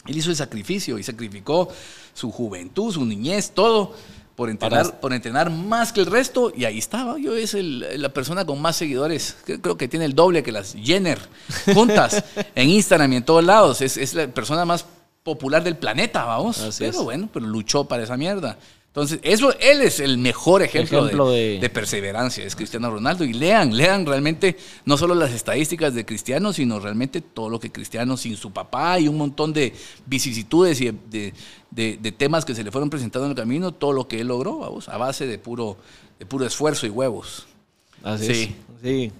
Él hizo el sacrificio y sacrificó su juventud, su niñez, todo por entrenar, Para- por entrenar más que el resto. Y ahí estaba. Yo es el- la persona con más seguidores. Creo- Creo que tiene el doble que las Jenner juntas en Instagram y en todos lados. Es, es la persona más popular del planeta, vamos. Así pero es. bueno, pero luchó para esa mierda. Entonces, eso, él es el mejor ejemplo, Ejemplo de, de- de perseverancia, es Cristiano Ronaldo. Y lean, lean realmente no solo las estadísticas de Cristiano, sino realmente todo lo que Cristiano sin su papá y un montón de vicisitudes y de, de- temas que se le fueron presentando en el camino, todo lo que él logró, vamos, a base de puro, de puro esfuerzo y huevos. Así Sí. es. Sí.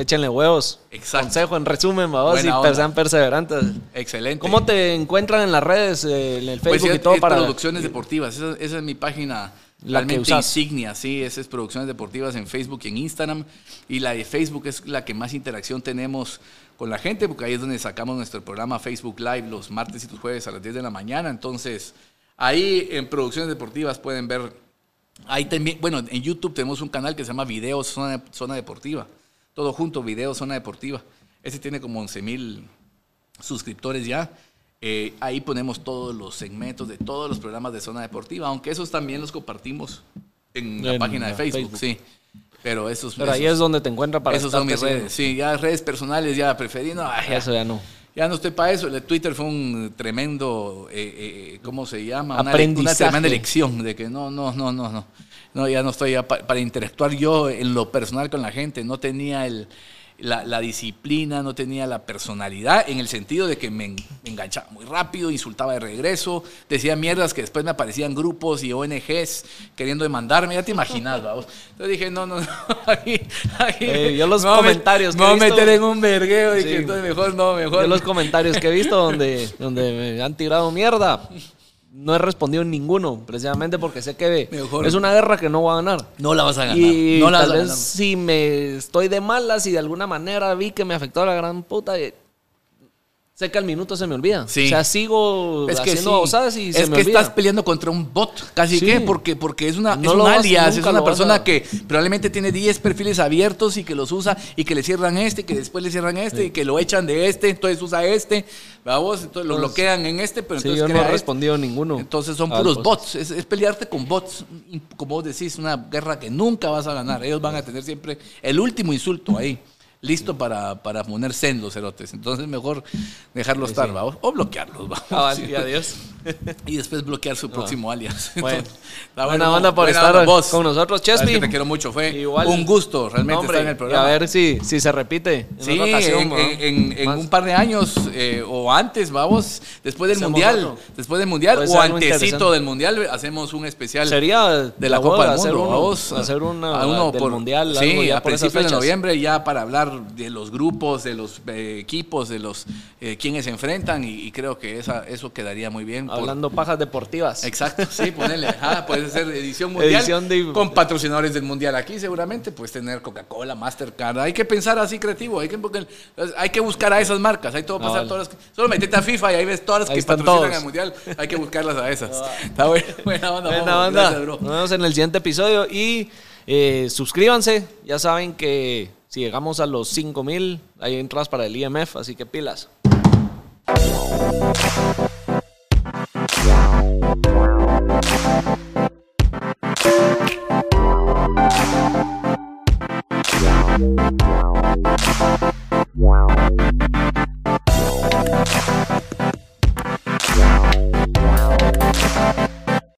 Échenle huevos. Exacto. Consejo en resumen, vamos, y sean perseverantes. Excelente. ¿Cómo te encuentran en las redes, eh, en el Pues Facebook sí, y todo es para Producciones Deportivas, esa, esa es mi página La que realmente usas. insignia, sí, esa es Producciones Deportivas en Facebook y en Instagram. Y la de Facebook es la que más interacción tenemos con la gente, porque ahí es donde sacamos nuestro programa Facebook Live los martes y los jueves a las 10 de la mañana. Entonces, ahí en Producciones Deportivas pueden ver, ahí también, bueno, en YouTube tenemos un canal que se llama Videos Zona, Zona Deportiva. Todo junto, Videos Zona Deportiva. Ese tiene como 11 mil suscriptores ya. Eh, ahí ponemos todos los segmentos de todos los programas de Zona Deportiva, aunque esos también los compartimos en la página de Facebook, Facebook. sí. Pero esos, Pero ahí es donde te encuentran para esos son mis redes. Sí, ya redes personales ya preferí. No, ay, ya, Eso ya no. ya no estoy para eso. El Twitter fue un tremendo, eh, eh, ¿cómo se llama? Una, Aprendizaje. una tremenda lección de que no, no, no, no, no. No, ya no estoy ya pa- para interactuar yo en lo personal con la gente. No tenía el, la, la disciplina, no tenía la personalidad, en el sentido de que me, en- me enganchaba muy rápido, insultaba de regreso, decía mierdas que después me aparecían grupos y ONGs queriendo demandarme. Ya te imaginas, vamos. Entonces dije, no, no, no. Eh, yo los comentarios Me he visto- meter en un vergueo y que entonces mejor no, mejor. Yo los comentarios que he visto donde, donde me han tirado mierda, no he respondido en ninguno, precisamente porque sé que Mejor. es una guerra que no voy a ganar. No la vas a ganar. Y no la vas tal a vez ganar. si me estoy de malas y de alguna manera vi que me afectó a la gran puta, sé que al minuto se me olvida. Sí. O sea, sigo Es que haciendo sí. y se es me que olvida. estás peleando contra un bot, casi Sí. que, porque, porque es, una, No es un alias, es una persona a- que probablemente tiene 10 perfiles abiertos y que los usa y que le cierran este, que después le cierran este y que lo echan de este, entonces usa este, vamos, entonces lo Entonces, bloquean en este, pero Sí, entonces yo no he este. respondido ninguno. Entonces son puros bots, es, es pelearte con bots, y como vos decís, una guerra que nunca vas a ganar, ellos van a tener siempre el último insulto ahí. Listo para, para ponerse en los cerotes. Entonces mejor dejarlos Sí, estar. ¿va? o bloquearlos. ¿va? Cabal, Sí. y adiós. Y después bloquear su próximo alias. Bueno. Entonces, Buena bueno, onda por buena estar onda, vos. con nosotros, Chespi. que te quiero mucho. Fue Igual. un gusto realmente No, hombre, estar en el y programa. a ver si, si se repite. En Sí, en, un par de años eh, o antes, vamos, después del Hacemos mundial, otro. después del mundial Puede o interesante. del mundial, hacemos un especial Sería de la Copa del hacer Mundo. uno, hacer una a uno del por- mundial. Sí, algo ya a principios de noviembre ya para hablar de los grupos, de los eh, equipos, de los eh, quienes se enfrentan y, y creo que esa, eso quedaría muy bien. Por- Hablando pajas deportivas. Exacto, sí, ponerle, ajá, puede ser edición mundial Edición de- con patrocinadores del mundial aquí seguramente, puedes tener Coca-Cola, Mastercard, hay que pensar así creativo, hay que, hay que buscar a esas marcas, hay todo Ah, pasar vale. todas las solo metete a FIFA y ahí ves todas las Ahí que patrocinan el mundial, hay que buscarlas a esas. Está buena, buena onda, Buena vamos, onda. gracias, bro. Nos vemos en el siguiente episodio y eh, suscríbanse. Ya saben que si llegamos a los 5000, hay entradas para el IMF, así que pilas. Wow.